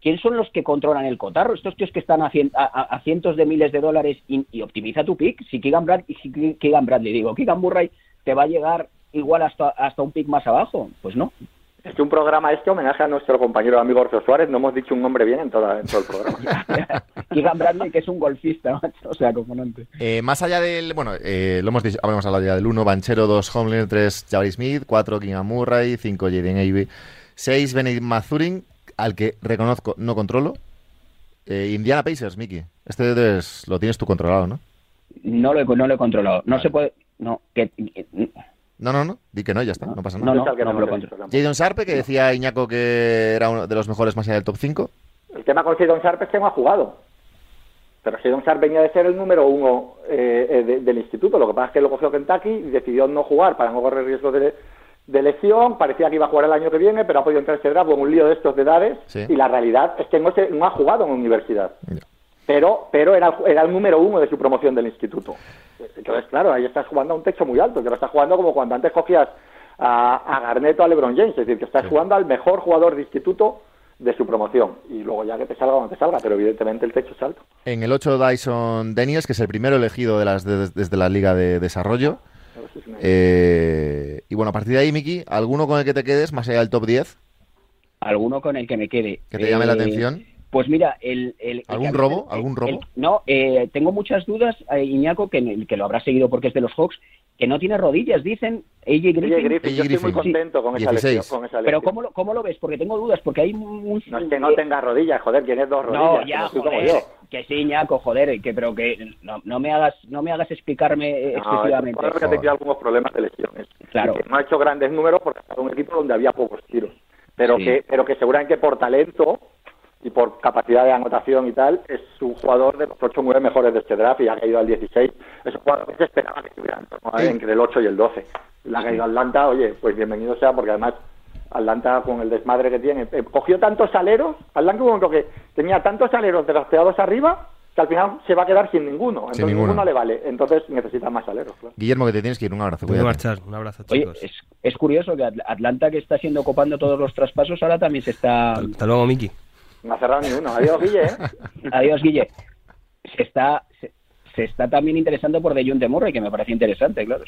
Quién son los que controlan el cotarro? Estos tíos que están a, cien- a- cientos de miles de dólares y, y optimiza tu pick, si Keegan Bradley, si Keegan Bradley, digo, Keegan Murray te va a llegar igual hasta hasta un pick más abajo, pues no. Es que un programa este homenaje a nuestro compañero amigo Orzo Suárez, no hemos dicho un nombre bien en, toda, en todo el programa. Keegan Bradley que es un golfista, macho, o sea, acojonante. Eh, más allá del. Bueno, eh, lo hemos dicho, habremos hablado ya del 1, Banchero, 2, Homelander, 3, Jabari Smith, 4, Kinga Murray, 5, Jaden Ivey, 6, Benedict Mazurin, al que reconozco, no controlo. Eh, Indiana Pacers, Miki. Este debes- lo tienes tú controlado, ¿no? No lo he, no lo he controlado, no Vale. se puede, no, que, No, no, no. Di que no, ya está, no pasa no, nada. no, que no no me lo controlo. Jadon Sarpe, que decía Iñaco que era uno de los mejores más allá del top 5. El tema con Shadon Sharp es que no ha jugado. Pero Shadon Sharp venía de ser el número uno eh, eh, de- del instituto. Lo que pasa es que lo cogió Kentucky y decidió no jugar para no correr riesgo de, de lesión. Parecía que iba a jugar el año que viene, pero ha podido entrar ese draft con un lío de estos de edades. Sí. Y la realidad es que no, se- no ha jugado en universidad. Pero, pero era, el- era el número uno de su promoción del instituto. Entonces, claro, ahí estás jugando a un techo muy alto, que lo estás jugando como cuando antes cogías a, a Garnett o a LeBron James, es decir, que estás jugando al mejor jugador de instituto de su promoción. Y luego ya que te salga o no te salga, pero evidentemente el techo es alto. En el 8, Dyson Daniels, que es el primero elegido de las de- desde la Liga de Desarrollo. Eh, y bueno, a partir de ahí, Miki, ¿alguno con el que te quedes más allá del top 10? Alguno con el que me quede. Que te llame la Eh, atención. Pues mira, el... ¿Algún que- robo? el- ¿Algún el- robo? no, eh, tengo muchas dudas, eh, Iñaco, que, que lo habrá seguido porque es de los Hawks, que no tiene rodillas, dicen AJ Griffin. Oye, Griffin, yo AJ estoy muy contento con esa 16. lesión. Con esa Pero lesión. ¿cómo lo, ¿cómo lo ves? Porque tengo dudas, porque hay un... No es que no tenga rodillas, joder, tienes dos rodillas. No, que ya, no soy como joder, yo. que sí, ñaco, joder, que, pero que no, no me hagas no me hagas explicarme eh, No, excesivamente. jugador que ha tenido algunos problemas de lesiones. Claro. Que no ha hecho grandes números porque ha un equipo donde había pocos tiros. Pero Sí. que pero que seguramente por talento y por capacidad de anotación y tal, es un jugador de los 8 o 9 mejores de este draft y ha caído al 16. Es un jugador que se esperaba que estuviera Sí. entre el 8 y el 12. La ha caído Atlanta, oye, pues bienvenido sea porque además Atlanta con el desmadre que tiene, eh, cogió tantos aleros, Atlanta un momento que tenía tantos aleros drafteados arriba que al final se va a quedar sin ninguno. Entonces ninguno. ninguno le vale. Entonces necesita más aleros, claro. Guillermo, que te tienes que ir. Un abrazo. Cuídate. marchar. Un abrazo, Oye, chicos. es, es curioso que Atl- Atlanta, que está siendo copando todos los traspasos, ahora también se está... Hasta luego, Miki. No ha cerrado ni uno. Adiós, Guille. ¿eh? Adiós, Guille. Se está... Se, se está también interesando por DeJounte Murray, que me parece interesante, claro.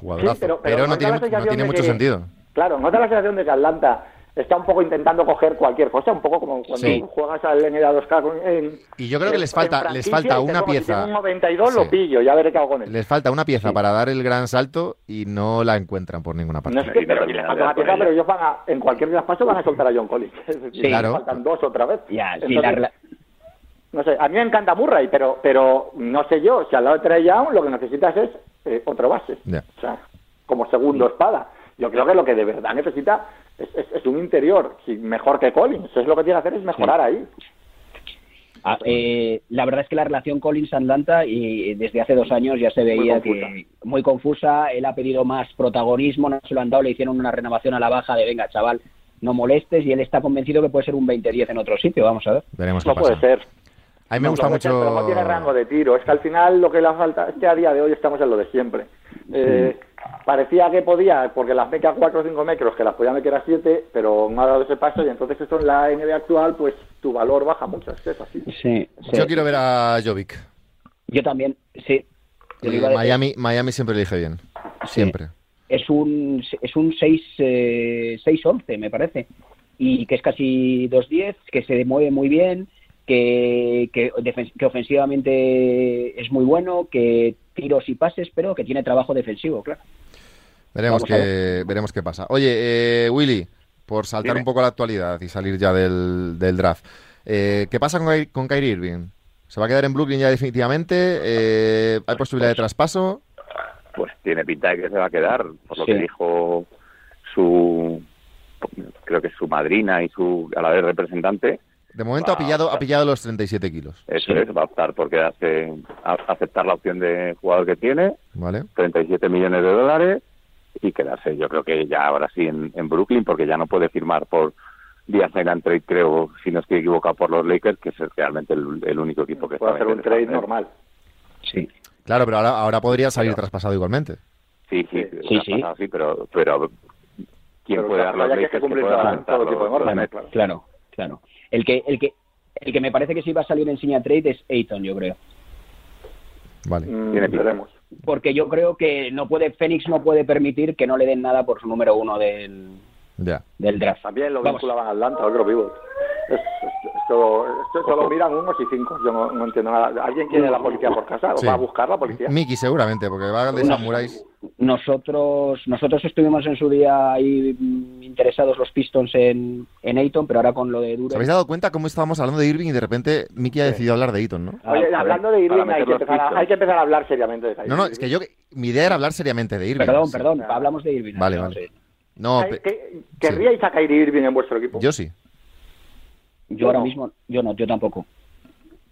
Jugadorazo. Sí, pero- pero, pero no ¿no tiene, no tiene de mucho que- sentido. Claro, ¿no da la sensación de que Atlanta está un poco intentando coger cualquier cosa? Un poco como cuando Sí. juegas al NBA 2K con- en... Y yo creo que les falta- les falta una "Bueno, si pieza". tengo un 92 Sí. lo pillo, ya veré qué hago con él. Les falta una pieza para dar el gran salto y no la encuentran por ninguna parte. No es que, pero, terminan les de falta una dar con pieza, ella. pero ellos van a, en cualquier traspaso van a soltar a John Collins. Claro. faltan dos otra vez. Ya, Entonces, la No sé, a mí me encanta Murray, pero pero no sé yo, si al lado de Trey Young lo que necesitas es eh, otro base. Ya. O sea, como segundo espada. Yo creo que lo que de verdad necesita es, es- es un interior mejor que Collins. Eso es lo que tiene que hacer es mejorar ahí. Ah, eh, la verdad es que la relación Collins-Atlanta y desde hace dos años ya se veía confusa. que muy confusa. Él ha pedido más protagonismo, no se lo han dado, le hicieron una renovación a la baja de venga, chaval, no molestes y él está convencido que puede ser un 20-10 en otro sitio. Vamos a ver. Veremos qué No puede pasa. ser. A mí me No gusta puede ser, mucho. pero no tiene rango de tiro. Es que al final lo que le falta es que a día de hoy estamos en lo de siempre. Eh, Parecía que podía, porque las meca 4 o 5 metros, que las podía meter a 7, pero no ha dado ese paso y entonces eso en la NBA actual, pues tu valor baja mucho. Es que es así. Sí, Yo quiero ver a Jovic. Yo también, sí. Yo Eh, Miami, Miami siempre elige bien. Siempre. es un es un 6 eh, 6-11 me parece y que es casi 2-10 que se mueve muy bien que, que, que ofensivamente es muy bueno que tiros y pases pero que tiene trabajo defensivo claro Veremos Vamos veremos qué pasa. Oye, eh, Willy, por saltar Dime. un poco a la actualidad y salir ya del, del draft, eh, ¿qué pasa con, con Kyrie Irving? ¿Se va a quedar en Brooklyn ya definitivamente? Eh, ¿Hay posibilidad de traspaso? Pues tiene pinta de que se va a quedar, por lo Sí. que dijo su, creo que es su madrina y su a la vez representante. De momento ha pillado, ha pillado los 37 kilos. Eso es, va a optar por quedarse, a- aceptar la opción de jugador que tiene, ¿Vale? 37 millones de dólares y quedarse. Yo creo que ya ahora sí en, en Brooklyn, porque ya no puede firmar por sign and trade, creo, si no estoy equivocado, por los Lakers, que es realmente el, el único equipo que Puede está hacer un trade normal. sí Claro, pero ahora, ahora podría salir Pero- traspasado igualmente. Sí, sí, Sí, sí, pero, pero ¿quién Pero puede dar los que que Lakers que cumplir pueda todo- tipo de. Nets? Claro. claro claro el que el que el que me parece que sí va a salir en Signa Trade es Ayton yo creo Vale. Mm, porque yo creo que no puede Phoenix no puede permitir que no le den nada por su número uno del, Ya. del draft También lo vinculaban a Atlanta, otro vivo. Es, es- esto, esto solo miran unos y cinco. Yo no, no entiendo nada. ¿Alguien quiere la policía por casa? ¿O Sí. va a buscar la policía? Miki seguramente, porque va de samuráis. Nosotros nosotros estuvimos en su día ahí mm, interesados los Pistons en, en Ayton, pero ahora con lo de ¿Os Dure. habéis dado cuenta cómo estábamos hablando de Irving y de repente Miki ha decidido hablar de Eaton, ¿no? Ah, Oye, joder. hablando de Irving, hay que, empezar a, hay que empezar a hablar seriamente de Kyrie No, no, Irving. es que yo, mi idea era hablar seriamente de Irving. Perdón, Sí. perdón, hablamos de Irving. Vale, vale. No, Ay, pe- ¿qué- ¿Querríais a Kyrie Irving en vuestro equipo? yo sí. Yo ahora no. mismo, yo no, yo tampoco.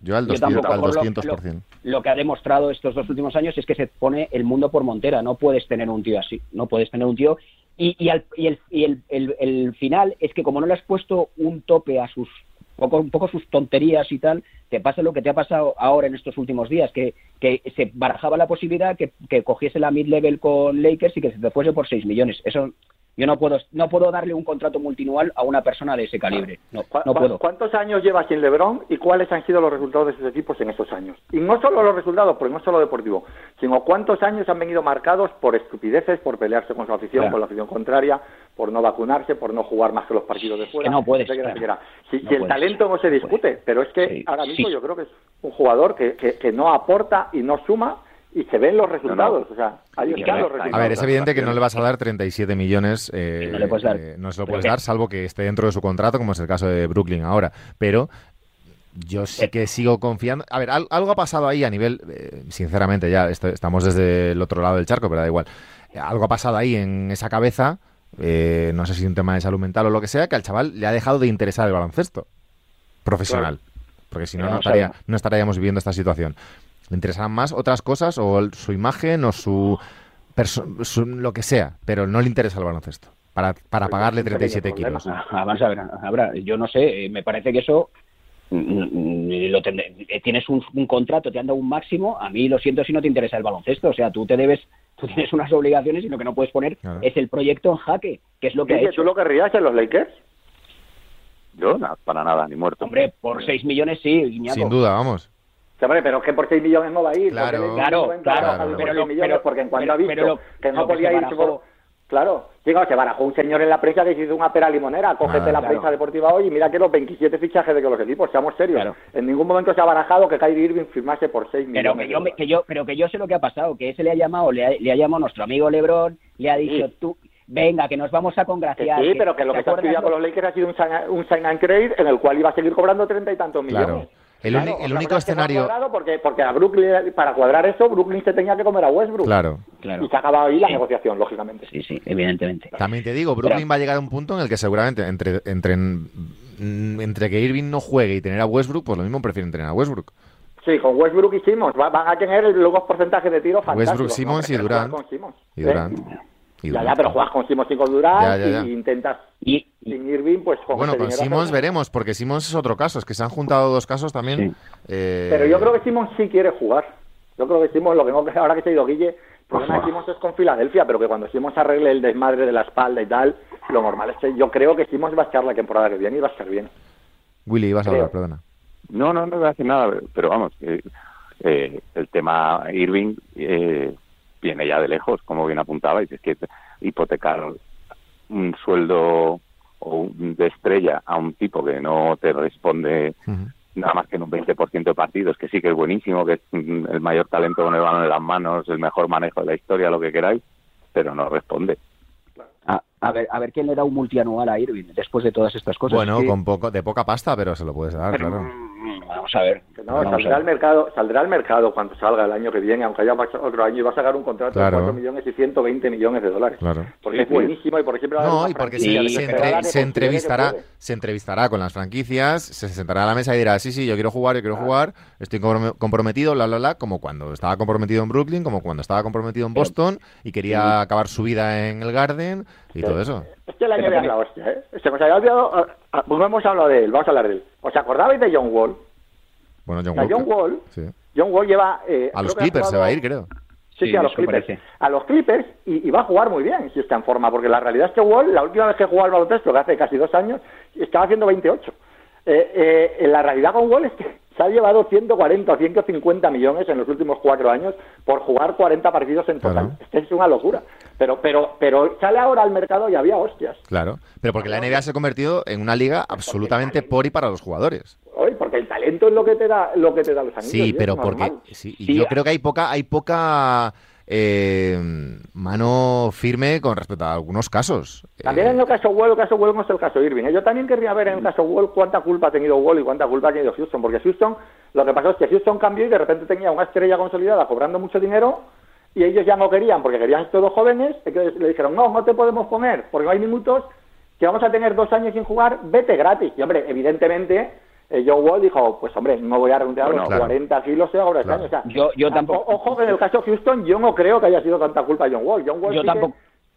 Yo al Yo 200%. tampoco, al por lo- 200%. Lo que ha demostrado estos dos últimos años es que se pone el mundo por montera. No puedes tener un tío así. No puedes tener un tío. Y, y, al- y el, y el, el- el final es que como no le has puesto un tope a sus poco, un poco sus tonterías y tal, te pasa lo que te ha pasado ahora en estos últimos días, que, que se barajaba la posibilidad que, que cogiese la mid-level con Lakers y que se te fuese por 6 millones. Eso yo no puedo no puedo darle un contrato multinual a una persona de ese calibre. No, ¿Cu- no cu- puedo. ¿Cuántos años lleva sin LeBron y cuáles han sido los resultados de sus equipos en esos años? Y no solo los resultados, porque no solo deportivo, sino cuántos años han venido marcados por estupideces, por pelearse con su afición, Claro. con la afición contraria, por no vacunarse, por no jugar más que los partidos de fuera. que no puedes, etcétera, claro. etcétera. Si, No si el puedes. talento no se discute, pero es que Sí, ahora mismo sí. yo creo que es un jugador que, que- que no aporta y no suma y se ven los resultados. O sea, ahí están los a resultados. A ver, es evidente que no le vas a dar 37 millones. eh, No le puedes dar. eh, no se lo puedes dar, salvo que esté dentro de su contrato, como es el caso de Brooklyn ahora. Pero yo sí que sigo confiando. A ver, al- algo ha pasado ahí a nivel. eh, sinceramente, ya esto- estamos desde el otro lado del charco, pero da igual. Eh, Algo ha pasado ahí en esa cabeza. eh, no sé si un tema de salud mental o lo que sea, que al chaval le ha dejado de interesar el baloncesto profesional. Porque si no, no, estaría, no estaríamos viviendo esta situación. Le interesaban más otras cosas o el- su imagen o su, lo que sea, pero no le interesa el baloncesto. Para, para Pues pagarle es un pequeño 37 problema. kilos. Ah, Vamos a ver, Abra, yo no sé, eh, me parece que eso mm, mm, lo eh, tienes un, un contrato, te han dado un máximo, a mí lo siento si no te interesa el baloncesto, o sea, tú te debes, tú tienes unas obligaciones y lo que no puedes poner Claro. es el proyecto en jaque, que es lo que ha hecho. ¿tú lo querrías en los Lakers? Yo, nada, para nada, ni muerto. Hombre, por 6 millones sí, Iñaco. Sin duda, vamos. Sí, hombre, pero que por 6 millones no va a ir. Claro. Claro, claro, pero por lo- 6 millones, pero- porque en cuanto pero- ha visto pero lo- que no que podía ir barajó-. Claro, digo, se barajó un señor en la prensa que hizo una pera limonera, cógete Ah, la claro. prensa deportiva hoy y mira que los 27 fichajes de que los equipos, seamos serios. Claro. En ningún momento se ha barajado que Kyrie Irving firmase por 6 Pero millones. que yo, que yo, pero que yo sé lo que ha pasado, que ese le ha llamado, le ha, le ha llamado nuestro amigo Lebron, le ha dicho Sí. tú, venga, que nos vamos a congraciar. sí, pero que lo ¿te que se ha estudiado con lo- los Lakers ha sido un sign, un sign and trade en el cual iba a seguir cobrando treinta y tantos Claro. El, Claro, el único escenario. Porque, porque a Brooklyn, para cuadrar eso, Brooklyn se tenía que comer a Westbrook. Claro. Claro. Y se ha acabado ahí la Sí. negociación, lógicamente. Sí, sí, evidentemente. También te digo, Brooklyn va a llegar a un punto en el que seguramente entre, entre, entre que Irving no juegue y tener a Westbrook, pues lo mismo prefieren tener a Westbrook. Sí, con Westbrook y Simmons va- van a tener luego porcentajes de tiro fantásticos. Westbrook, Simmons ¿no? y Durant. con Simmons. Y ¿eh? Y Ya, pero juegas con Simmons y con Durant Ya, ya, ya. y intentas Y, y- sin Irving, pues con Bueno, con hacer- veremos, porque Simmons es otro caso. Es que se han juntado dos casos también. Sí. eh, Pero yo creo que Simmons sí quiere jugar. Yo creo que Simmons, lo que no, ahora que se ha ido Guille, el problema de Simmons es con Filadelfia, pero que cuando Simmons arregle el desmadre de la espalda y tal, lo normal es que yo creo que Simmons va a echar la temporada que viene y va a estar bien. Willy, ibas a hablar, perdona. No, no, no voy a decir nada, pero vamos, eh, eh, el tema Irving eh, viene ya de lejos, como bien apuntaba, y es que hipotecar un sueldo o un- de estrella a un tipo que no te responde nada más que en un 20% de partidos, que sí que es buenísimo, que es mm, el mayor talento con el balón en las manos, el mejor manejo de la historia, lo que queráis, pero no responde. a, a ver, a ver quién le da un multianual a Irving después de todas estas cosas. Bueno, con poco, de poca pasta, pero se lo puedes dar, pero, claro. Mm, Vamos a ver. No, vamos saldrá al mercado, saldrá al mercado cuando salga el año que viene, aunque haya pasado otro año y va a sacar un contrato Claro. de 4 millones y 120 millones de dólares. Claro. Porque es buenísimo y porque siempre va a haber No, y porque se, se entre- se entrevistará, se entrevistará con las franquicias, se sentará a la mesa y dirá, sí, sí, yo quiero jugar, yo quiero jugar, estoy comprom- comprometido, bla, bla, bla, como cuando estaba comprometido en Brooklyn, como cuando estaba comprometido en Boston y quería acabar su vida en el Garden y todo eso. Es que la NBA es que- la hostia, ¿eh? Se nos había olvidado, no hemos hablado de él, vamos a hablar de él. ¿Os acordabais de John Wall? Bueno, O John. Wall, Sí. John Wall lleva... eh, A los Clippers se va a ir, creo. Sí, sí, Sí, a los Clippers. parece. A los Clippers y, y va a jugar muy bien si está en forma, porque la realidad es que Wall, la última vez que jugó al baloncesto, que hace casi dos años, estaba haciendo 28. Eh, eh, la realidad con Wall es que se ha llevado 140 o 150 millones en los últimos cuatro años por jugar 40 partidos en total. Claro. Es que es una locura. Pero, pero, pero sale ahora al mercado y había hostias. Claro, pero porque la NBA se ha convertido en una liga absolutamente por y para los jugadores. Hoy, porque el talento es lo que te da, lo que te da los anillos. Sí, pero porque sí, y Sí, yo creo que hay poca, hay poca eh, mano firme con respecto a algunos casos. También Eh, en el caso Wall, el caso Wall no es el caso Irving. ¿eh? Yo también querría ver en el caso Wall cuánta culpa ha tenido Wall y cuánta culpa ha tenido Houston, porque Houston, lo que pasó es que Houston cambió y de repente tenía una estrella consolidada cobrando mucho dinero y ellos ya no querían, porque querían todos jóvenes, entonces le dijeron, no, no te podemos poner, porque no hay minutos, que vamos a tener dos años sin jugar, vete gratis. Y hombre, evidentemente, eh, John Wall dijo, pues hombre, no voy a redondear Bueno, los claro. 40 kilos ahora este Claro. año. O sea, Yo- yo tampoco- Ojo que en el caso Houston yo no creo que haya sido tanta culpa de John Wall. John Wall Yo sí que- tampoco.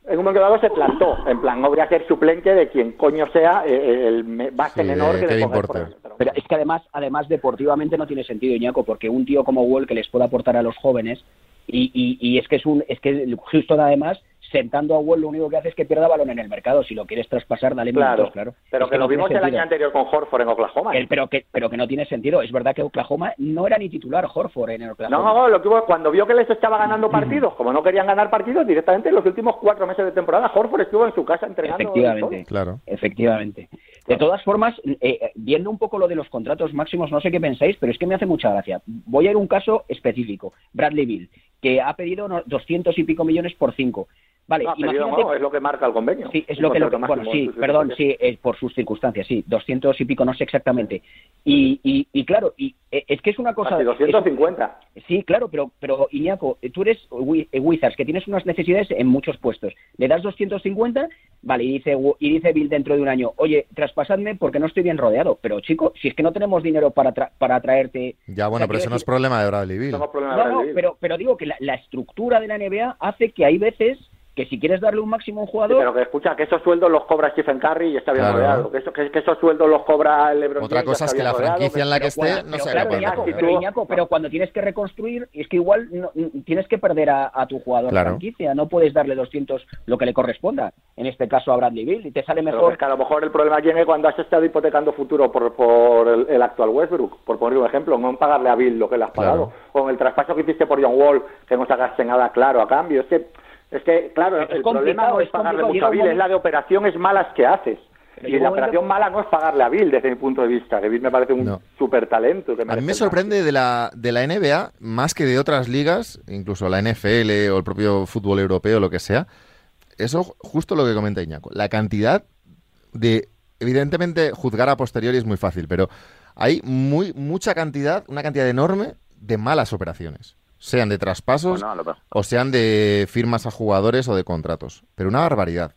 en un momento dado se plantó, en plan, no voy a ser suplente de quien coño sea eh, el me- base Sí, de menor que le. Pero- Pero es que además, además deportivamente no tiene sentido, Iñaco, porque un tío como Wall que les puede aportar a los jóvenes y, y, y es que es un, es que Houston además sentando a Wall lo único que hace es que pierda balón en el mercado. Si lo quieres traspasar, dale Claro, minutos, claro. pero Es que lo no vimos el sentido. año anterior con Horford en Oklahoma. El- pero que pero que no tiene sentido. Es verdad que Oklahoma no era ni titular Horford en Oklahoma. No, no, lo que hubo, cuando vio que les estaba ganando partidos, como no querían ganar partidos, directamente en los últimos cuatro meses de temporada, Horford estuvo en su casa entrenando. Efectivamente. Claro. Efectivamente. De todas formas, eh, viendo un poco lo de los contratos máximos, no sé qué pensáis, pero es que me hace mucha gracia. Voy a ir a un caso específico. Bradley Bill, que ha pedido unos 200 y pico millones por cinco. Vale, imagínate- no, es lo que marca el convenio. Sí, es lo que, lo que- bueno, sí, perdón, sí. por sus circunstancias, sí, 200 y pico, no sé exactamente. Y, y, y claro, y, eh, es que es una cosa... Casi 250. es- sí, claro, pero, pero Iñaco, tú eres Wi- Wizards, que tienes unas necesidades en muchos puestos. Le das 250, vale, y dice, y dice Bill dentro de un año, oye, traspasadme porque no estoy bien rodeado. Pero, chico, si es que no tenemos dinero para, tra- para traerte... Ya, bueno, pero eso no es problema de Bradley Bill. No, no, pero, pero digo que la, la estructura de la NBA hace que hay veces que si quieres darle un máximo a un Sí, jugador... pero que escucha, que esos sueldos los cobra Stephen Curry y está bien Claro. rodeado. Que, eso- que, que esos sueldos los cobra LeBron Otra cosa es que la rodeado, franquicia en la que Pero esté cuando- no pero sea claro, capaz Iñaco, pero, Iñaco, pero cuando tienes que reconstruir, es que igual no- tienes que perder a, a tu jugador Claro. franquicia, no puedes darle 200 lo que le corresponda, en este caso a Bradley Bill, y te sale Pero mejor. es que a lo mejor el problema viene cuando has estado hipotecando futuro por, por el, el actual Westbrook, por poner un ejemplo, no en pagarle a Bill lo que le has pagado, Claro. o en el traspaso que hiciste por John Wall, que no sacaste nada claro a cambio. Es que, es que claro, Es el problema no es es pagarle mucho a Bill, es la de operaciones malas que haces. Y la operación mala no es pagarle a Bill, desde mi punto de vista, que Bill me parece un No. súper talento. A mí me sorprende de la, de la NBA, más que de otras ligas, incluso la NFL o el propio fútbol europeo, lo que sea, eso justo lo que comenta Iñaco. La cantidad de... Evidentemente, juzgar a posteriori es muy fácil, pero hay muy mucha cantidad, una cantidad enorme de malas operaciones. Sean de traspasos Bueno, lo o sean de firmas a jugadores o de contratos. Pero una barbaridad.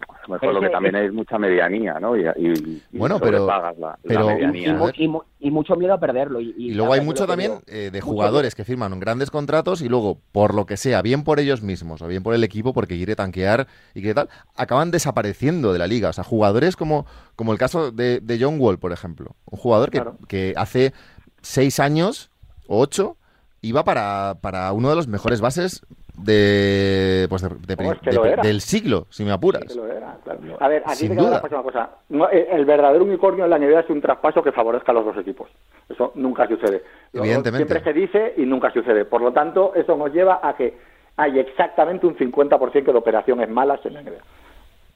a lo mejor Pero lo es que que- también hay mucha medianía, ¿no? Y, y- y Bueno, pero- la, pero- y, medianía. mu- y mu- y mucho miedo a perderlo. Y, Y luego hay mucho también eh, de mucho jugadores que firman grandes contratos y luego, por lo que sea, bien por ellos mismos o bien por el equipo, porque quiere tanquear y que tal, acaban desapareciendo de la liga. O sea, jugadores como, como el caso de, de John Wall, por ejemplo. Un jugador que, Claro. que hace seis años o ocho iba para, para uno de los mejores bases de, pues de- de- es que del siglo, si me apuras. Sí que claro. A ver, aquí te una cosa. No, el, el verdadero unicornio en la NBA es un traspaso que favorezca a los dos equipos. Eso nunca sucede. Evidentemente. Siempre se dice y nunca sucede. Por lo tanto, eso nos lleva a que hay exactamente un 50% de operaciones malas en la NBA.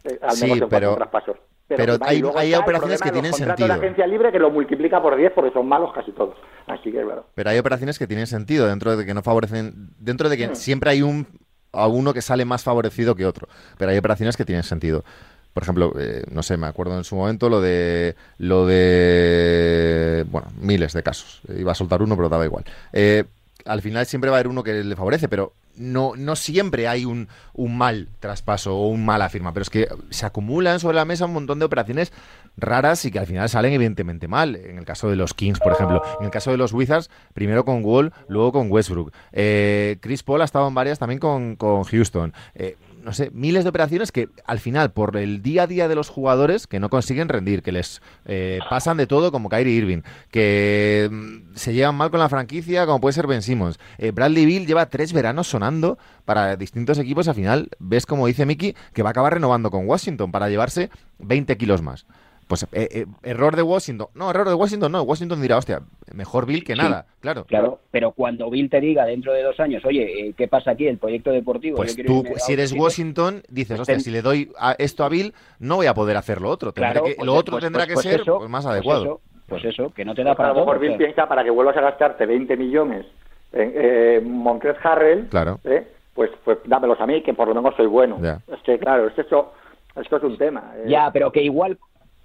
Eh, al Sí, menos en cuanto pero- traspasos. Pero hay- hay operaciones que tienen sentido. de agencia libre que lo multiplica por 10 porque son malos casi todos. Así que, claro. Pero hay operaciones que tienen sentido dentro de que no favorecen, dentro de Hmm. que siempre hay un a uno que sale más favorecido que otro. Pero hay operaciones que tienen sentido. Por ejemplo, eh, no sé, me acuerdo en su momento lo de lo de bueno, miles de casos. Iba a soltar uno, pero daba igual. Eh, al final siempre va a haber uno que le favorece, pero no, no siempre hay un, un mal traspaso o un mala firma, pero es que se acumulan sobre la mesa un montón de operaciones raras y que al final salen evidentemente mal. En el caso de los Kings, por ejemplo. En el caso de los Wizards, primero con Wall, luego con Westbrook. Eh, Chris Paul ha estado en varias también con, con Houston. Eh, no sé, miles de operaciones que al final, por el día a día de los jugadores, que no consiguen rendir, que les eh, pasan de todo como Kyrie Irving, que mm, se llevan mal con la franquicia, como puede ser Ben Simmons. Eh, Bradley Bill lleva tres veranos sonando para distintos equipos. Al final, ves como dice Mickey, que va a acabar renovando con Washington para llevarse 20 kilos más. Pues eh, eh, error de Washington. No, error de Washington no. Washington dirá, hostia, mejor Bill que Sí. nada. Claro. Claro, pero cuando Bill te diga dentro de dos años, oye, eh, ¿qué pasa aquí? El proyecto deportivo. Pues yo quiero tú, a si eres otro sitio". Washington, dices, hostia, ten- si le doy a esto a Bill, no voy a poder hacer lo otro. Claro, que- pues- lo otro pues- tendrá pues- que pues ser eso, pues, más pues adecuado. eso, Pues eso, que no te da a para lo todo. mejor Bill piensa para que vuelvas a gastarte 20 millones en eh, Harrell, Claro. ¿eh? pues, pues dámelos a mí, que por lo menos soy bueno. Ya. Es que, claro, es que eso, esto es un tema. eh. Ya, pero que igual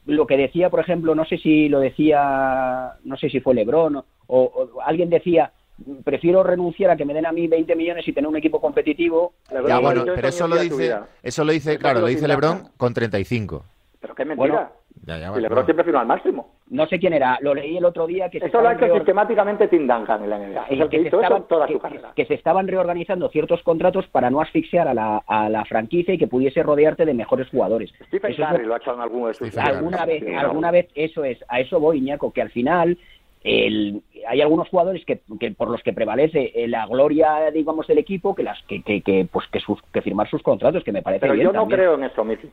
lo que decía, por ejemplo, no sé si lo decía, no sé si fue Lebron o, o alguien decía, prefiero renunciar a que me den a mí 20 millones y tener un equipo competitivo. LeBron Ya, bueno, pero eso lo dice, eso lo dice, claro, lo dice LeBron con 35. Pero qué mentira. Bueno, Ya, ya, y bueno, LeBron bueno. siempre firma al máximo. No sé quién era, lo leí el otro día que se Eso lo ha estaban hecho reor- sistemáticamente Tim Duncan en la NBA. Es el que que se estaban- toda que- su carrera. que se estaban reorganizando ciertos contratos para no asfixiar a la, a la franquicia y que pudiese rodearte de mejores jugadores. Stephen Eso Curry lo- lo ha hecho en alguno de sus Curry. alguna vez, Sí, alguna vez eso es, a eso voy, Iñaco, que al final el, hay algunos jugadores que, que por los que prevalece eh, la gloria, digamos, del equipo, que las que, que, que, pues que, sus, que firmar sus contratos, que me parece Pero bien yo no también. creo en eso, Missy.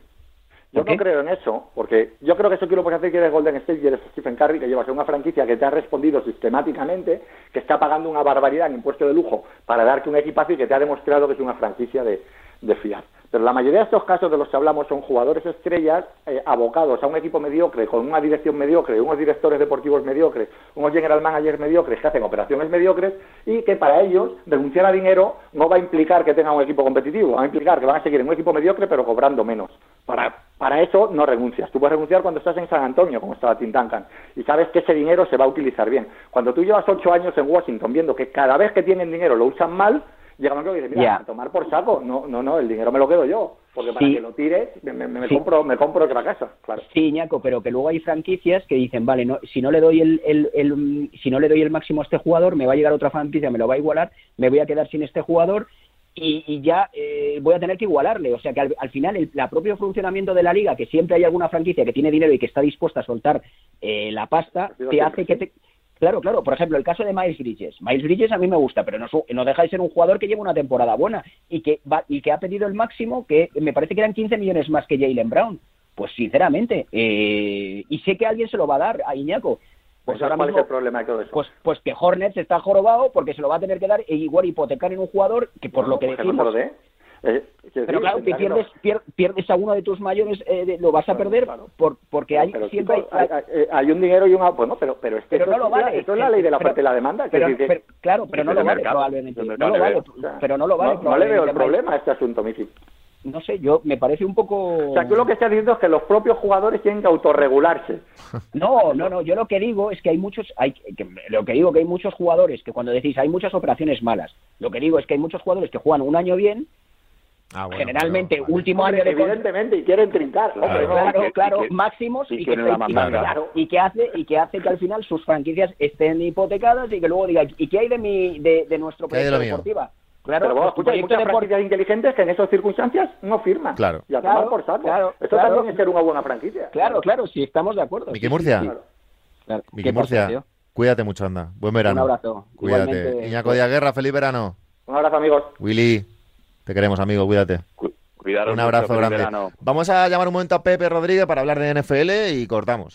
Yo no creo en eso, porque yo creo que eso que lo puedes hacer que eres Golden State y eres Stephen Curry, que llevas una franquicia que te ha respondido sistemáticamente, que está pagando una barbaridad en impuesto de lujo para darte un equipazo y que te ha demostrado que es una franquicia de, de fiar. Pero la mayoría de estos casos de los que hablamos son jugadores estrellas eh, abocados a un equipo mediocre, con una dirección mediocre, unos directores deportivos mediocres, unos general managers mediocres que hacen operaciones mediocres y que para ellos renunciar a dinero no va a implicar que tengan un equipo competitivo, va a implicar que van a seguir en un equipo mediocre pero cobrando menos. Para, para eso no renuncias. Tú puedes renunciar cuando estás en San Antonio, como estaba Tim y sabes que ese dinero se va a utilizar bien. Cuando tú llevas ocho años en Washington viendo que cada vez que tienen dinero lo usan mal, llega un momento que dice, mira, Ya. a tomar por saco, no, no, no, el dinero me lo quedo yo, porque para Sí. que lo tires me, me- me Sí. compro, me compro otra casa, claro. Sí, Ñaco, pero que luego hay franquicias que dicen, vale, no, si no le doy el, el- el- si no le doy el máximo a este jugador, me va a llegar otra franquicia, me lo va a igualar, me voy a quedar sin este jugador y, y ya eh, voy a tener que igualarle. O sea que al, al final el la propio funcionamiento de la liga, que siempre hay alguna franquicia que tiene dinero y que está dispuesta a soltar eh, la pasta, te hace que te... Claro, claro. Por ejemplo, el caso de Miles Bridges. Miles Bridges a mí me gusta, pero no, no deja de ser un jugador que lleva una temporada buena y que va, y que ha pedido el máximo, que me parece que eran 15 millones más que Jalen Brown. Pues sinceramente, eh, y sé que alguien se lo va a dar a Iñaco. Pues ahora ¿cuál es mismo, el problema de todo eso? pues, pues que Hornets está jorobado porque se lo va a tener que dar e igual hipotecar en un jugador que por lo que pues no se decimos. lo dé. Eh, Pero decir, claro, que pierdes, pier- pierdes a uno de tus mayores, eh, de- lo vas a Claro, perder claro. por, porque hay Pero, siempre hay- hay, un dinero y una... Bueno, pero, pero es que pero esto no lo vale. Esto es la ley de la oferta y la demanda. Pero, quiero decir que- pero- claro, pero no lo vale mercado, probablemente. No lo vale, le o sea, pero no lo vale no, no le veo el problema a este asunto, Miki. No sé, yo me parece un poco. O sea, tú lo que estás diciendo es que los propios jugadores tienen que autorregularse. No, no, no. Yo lo que digo es que hay muchos, hay, que, lo que digo que hay muchos jugadores que cuando decís hay muchas operaciones malas, lo que digo es que hay muchos jugadores que juegan un año bien, Ah, bueno, generalmente último Hombre, año de evidentemente, y quieren trincar. Claro, Hombre, claro, y que- claro, y que- máximos y y, que, y- claro, y que hace y que hace que al final sus franquicias estén hipotecadas y que luego diga y qué hay de mi de, de nuestro ¿Qué hay de proyecto mío? deportiva. Claro, pero bueno, pues escucha, hay muchas depor- franquicias inteligentes que en esas circunstancias no firman. Claro. Y a Claro, tomar por saco. claro, Esto claro. también es ser una buena franquicia. Claro, claro, sí estamos de acuerdo. Miki sí, Murcia. sí, sí. Claro. Claro. Miki ¿Qué pasa, Murcia, cuídate mucho, anda. Buen verano. Un abrazo. Cuídate. Igualmente. Iñaco Díaz Guerra, feliz verano. Un abrazo, amigos. Willy, te queremos, amigo, cuídate. Cu- cuidaros Un abrazo grande. verano. Vamos a llamar un momento a Pepe Rodríguez para hablar de NFL y cortamos.